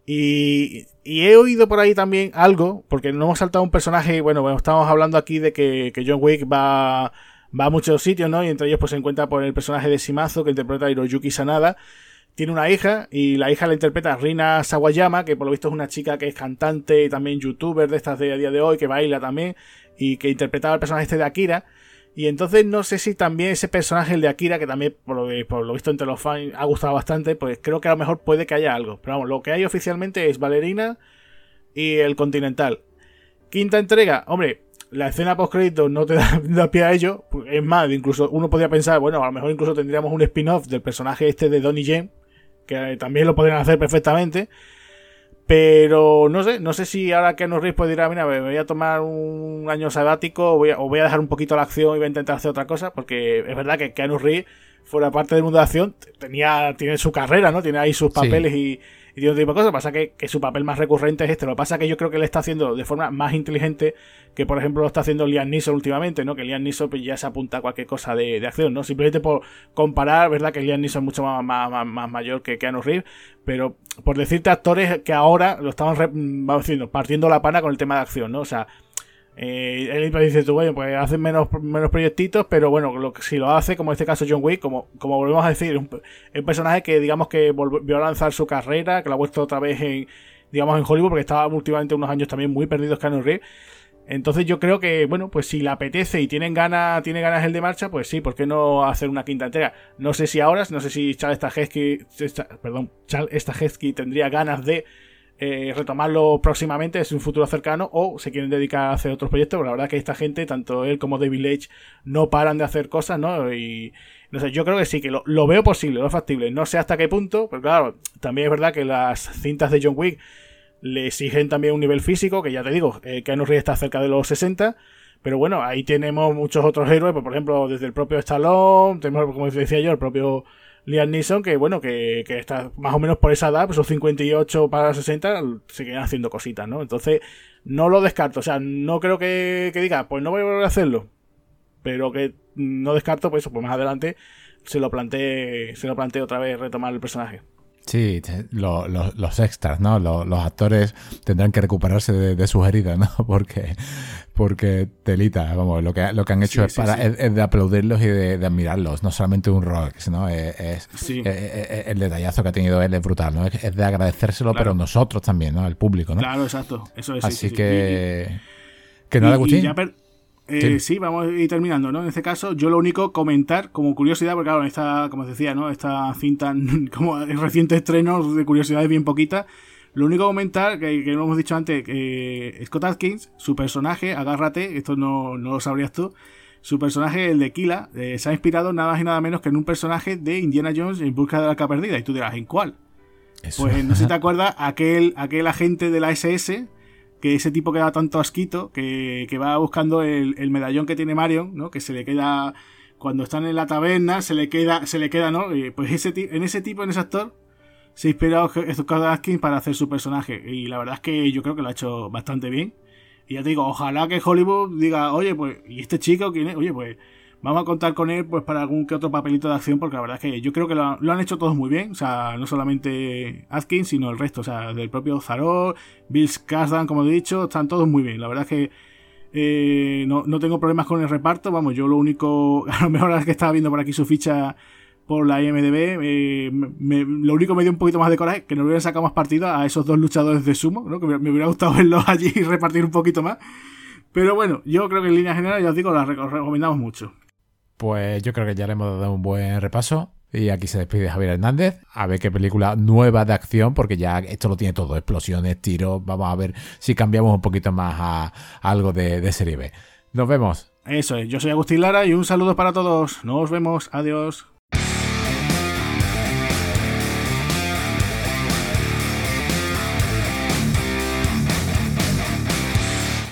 Y, he oído por ahí también algo, porque no hemos saltado un personaje, bueno, bueno estamos hablando aquí de que, John Wick va, va a muchos sitios, ¿no? Y entre ellos pues se encuentra por el personaje de Shimazo, que interpreta a Hiroyuki Sanada, tiene una hija y la hija la interpreta Rina Sawayama, que por lo visto es una chica que es cantante y también youtuber de estas de a día de hoy, que baila también y que interpretaba el personaje este de Akira. Y entonces no sé si también ese personaje, el de Akira, que también por lo, visto entre los fans ha gustado bastante, pues creo que a lo mejor puede que haya algo. Pero vamos, lo que hay oficialmente es Valerina y el Continental. Quinta entrega, hombre, la escena post crédito no te da, pie a ello. Es más, incluso uno podría pensar, bueno, a lo mejor incluso tendríamos un spin-off del personaje este de Donnie Yen, que también lo podrían hacer perfectamente. Pero no sé, no sé si ahora que nos pues dirá, mira, me voy a tomar un año sabático o voy, a, o voy a dejar un poquito la acción y voy a intentar hacer otra cosa, porque es verdad que Keanu Reeves, fuera parte del mundo de acción, tenía, tiene su carrera, ¿no? Tiene ahí sus papeles y, y otro tipo de cosas. Pasa que, que, su papel más recurrente es este. Lo que pasa que yo creo que él está haciendo de forma más inteligente que, por ejemplo, lo está haciendo Liam Neeson últimamente, ¿no? Que Liam Neeson pues, ya se apunta a cualquier cosa de, acción, ¿no? Simplemente por comparar, ¿verdad? Que Liam Neeson es mucho más, más, más, mayor que Keanu Reeves, pero por decirte actores que ahora lo estaban, vamos diciendo, partiendo la pana con el tema de acción, ¿no? O sea, eh, él dice tú, bueno, pues hacen menos, menos proyectitos, pero bueno, si lo hace, como en este caso John Wick, como, como volvemos a decir, un, personaje que digamos que volvió a lanzar su carrera, que lo ha puesto otra vez en, digamos, en Hollywood, porque estaba últimamente unos años también muy perdidos Keanu Reeves. Entonces yo creo que, bueno, pues si le apetece y tienen ganas, tiene ganas el de marcha, pues sí, ¿por qué no hacer una quinta entrega? No sé si ahora, no sé si Charles Stahelski, perdón, Charles Stahelski tendría ganas de eh, retomarlo próximamente, es un futuro cercano, o se quieren dedicar a hacer otros proyectos, pero la verdad que esta gente, tanto él como David Leitch, no paran de hacer cosas, ¿no? Y no sé, yo creo que sí, que lo, veo posible, lo factible. No sé hasta qué punto, pero claro, también es verdad que las cintas de John Wick le exigen también un nivel físico, que ya te digo, eh, Keanu Reeves está cerca de los 60, pero bueno, ahí tenemos muchos otros héroes, pues, por ejemplo, desde el propio Stallone, tenemos, como decía yo, el propio Liam Neeson, que bueno, que, está más o menos por esa edad, pues son 58 para 60, se haciendo cositas, ¿no? Entonces, no lo descarto, o sea, no creo que, diga, pues no voy a volver a hacerlo, pero que no descarto, pues, pues más adelante se lo planteé, se lo planteé otra vez retomar el personaje. Sí, los extras, ¿no? Los, actores tendrán que recuperarse de, sus heridas, ¿no? Porque, porque telita, vamos, lo que, lo que han hecho es, para, Es, de aplaudirlos y de, admirarlos, no solamente un Rolex, ¿no? Es, el detallazo que ha tenido él es brutal, ¿no? Es, de agradecérselo, pero nosotros también, ¿no? El público, ¿no? Claro, exacto. Eso es, Así que... Que no le Agustín. Eh, sí. vamos a ir terminando, ¿no? En este caso, yo lo único comentar como curiosidad, porque claro, esta, como os decía, ¿no? Esta cinta, como en reciente estreno de curiosidades bien poquita. Lo único comentar, que, que no hemos dicho antes, que Scott Atkins, su personaje, agárrate, esto no, no lo sabrías tú, su personaje, el de Kila, eh, se ha inspirado nada más y nada menos que en un personaje de Indiana Jones en busca de la arca perdida. Y tú dirás, ¿en cuál? Pues no sé si te acuerdas, aquel, aquel agente de la SS que ese tipo que da tanto asquito, que, que va buscando el, el, medallón que tiene Marion, ¿no? Que se le queda, cuando están en la taberna, se le queda, se le queda, ¿no? pues ese en ese tipo, en ese actor, se ha inspirado Scott Atkins para hacer su personaje. Y la verdad es que yo creo que lo ha hecho bastante bien. Y ya te digo, ojalá que Hollywood diga, oye, pues, ¿y este chico quién es? Oye, pues, Vamos a contar con él pues para algún que otro papelito de acción, porque la verdad es que yo creo que lo, han hecho todos muy bien. O sea, no solamente Atkins, sino el resto. O sea, del propio Zaror, Bill Skarsgård, como he dicho, están todos muy bien. La verdad es que eh, no, tengo problemas con el reparto. Vamos, yo lo único, a lo mejor es que estaba viendo por aquí su ficha por la IMDB, eh, lo único que me dio un poquito más de coraje que no hubiera sacado más partido a esos dos luchadores de sumo, ¿no? que me, me hubiera gustado verlos allí y repartir un poquito más. Pero bueno, yo creo que en línea general, ya os digo, la recomendamos mucho. Pues yo creo que ya le hemos dado un buen repaso. Y aquí se despide Javier Hernández. A ver qué película nueva de acción, porque ya esto lo tiene todo: explosiones, tiros. Vamos a ver si cambiamos un poquito más a, algo de, de serie B. Nos vemos. Eso es, yo soy Agustín Lara y un saludo para todos. Nos vemos, adiós.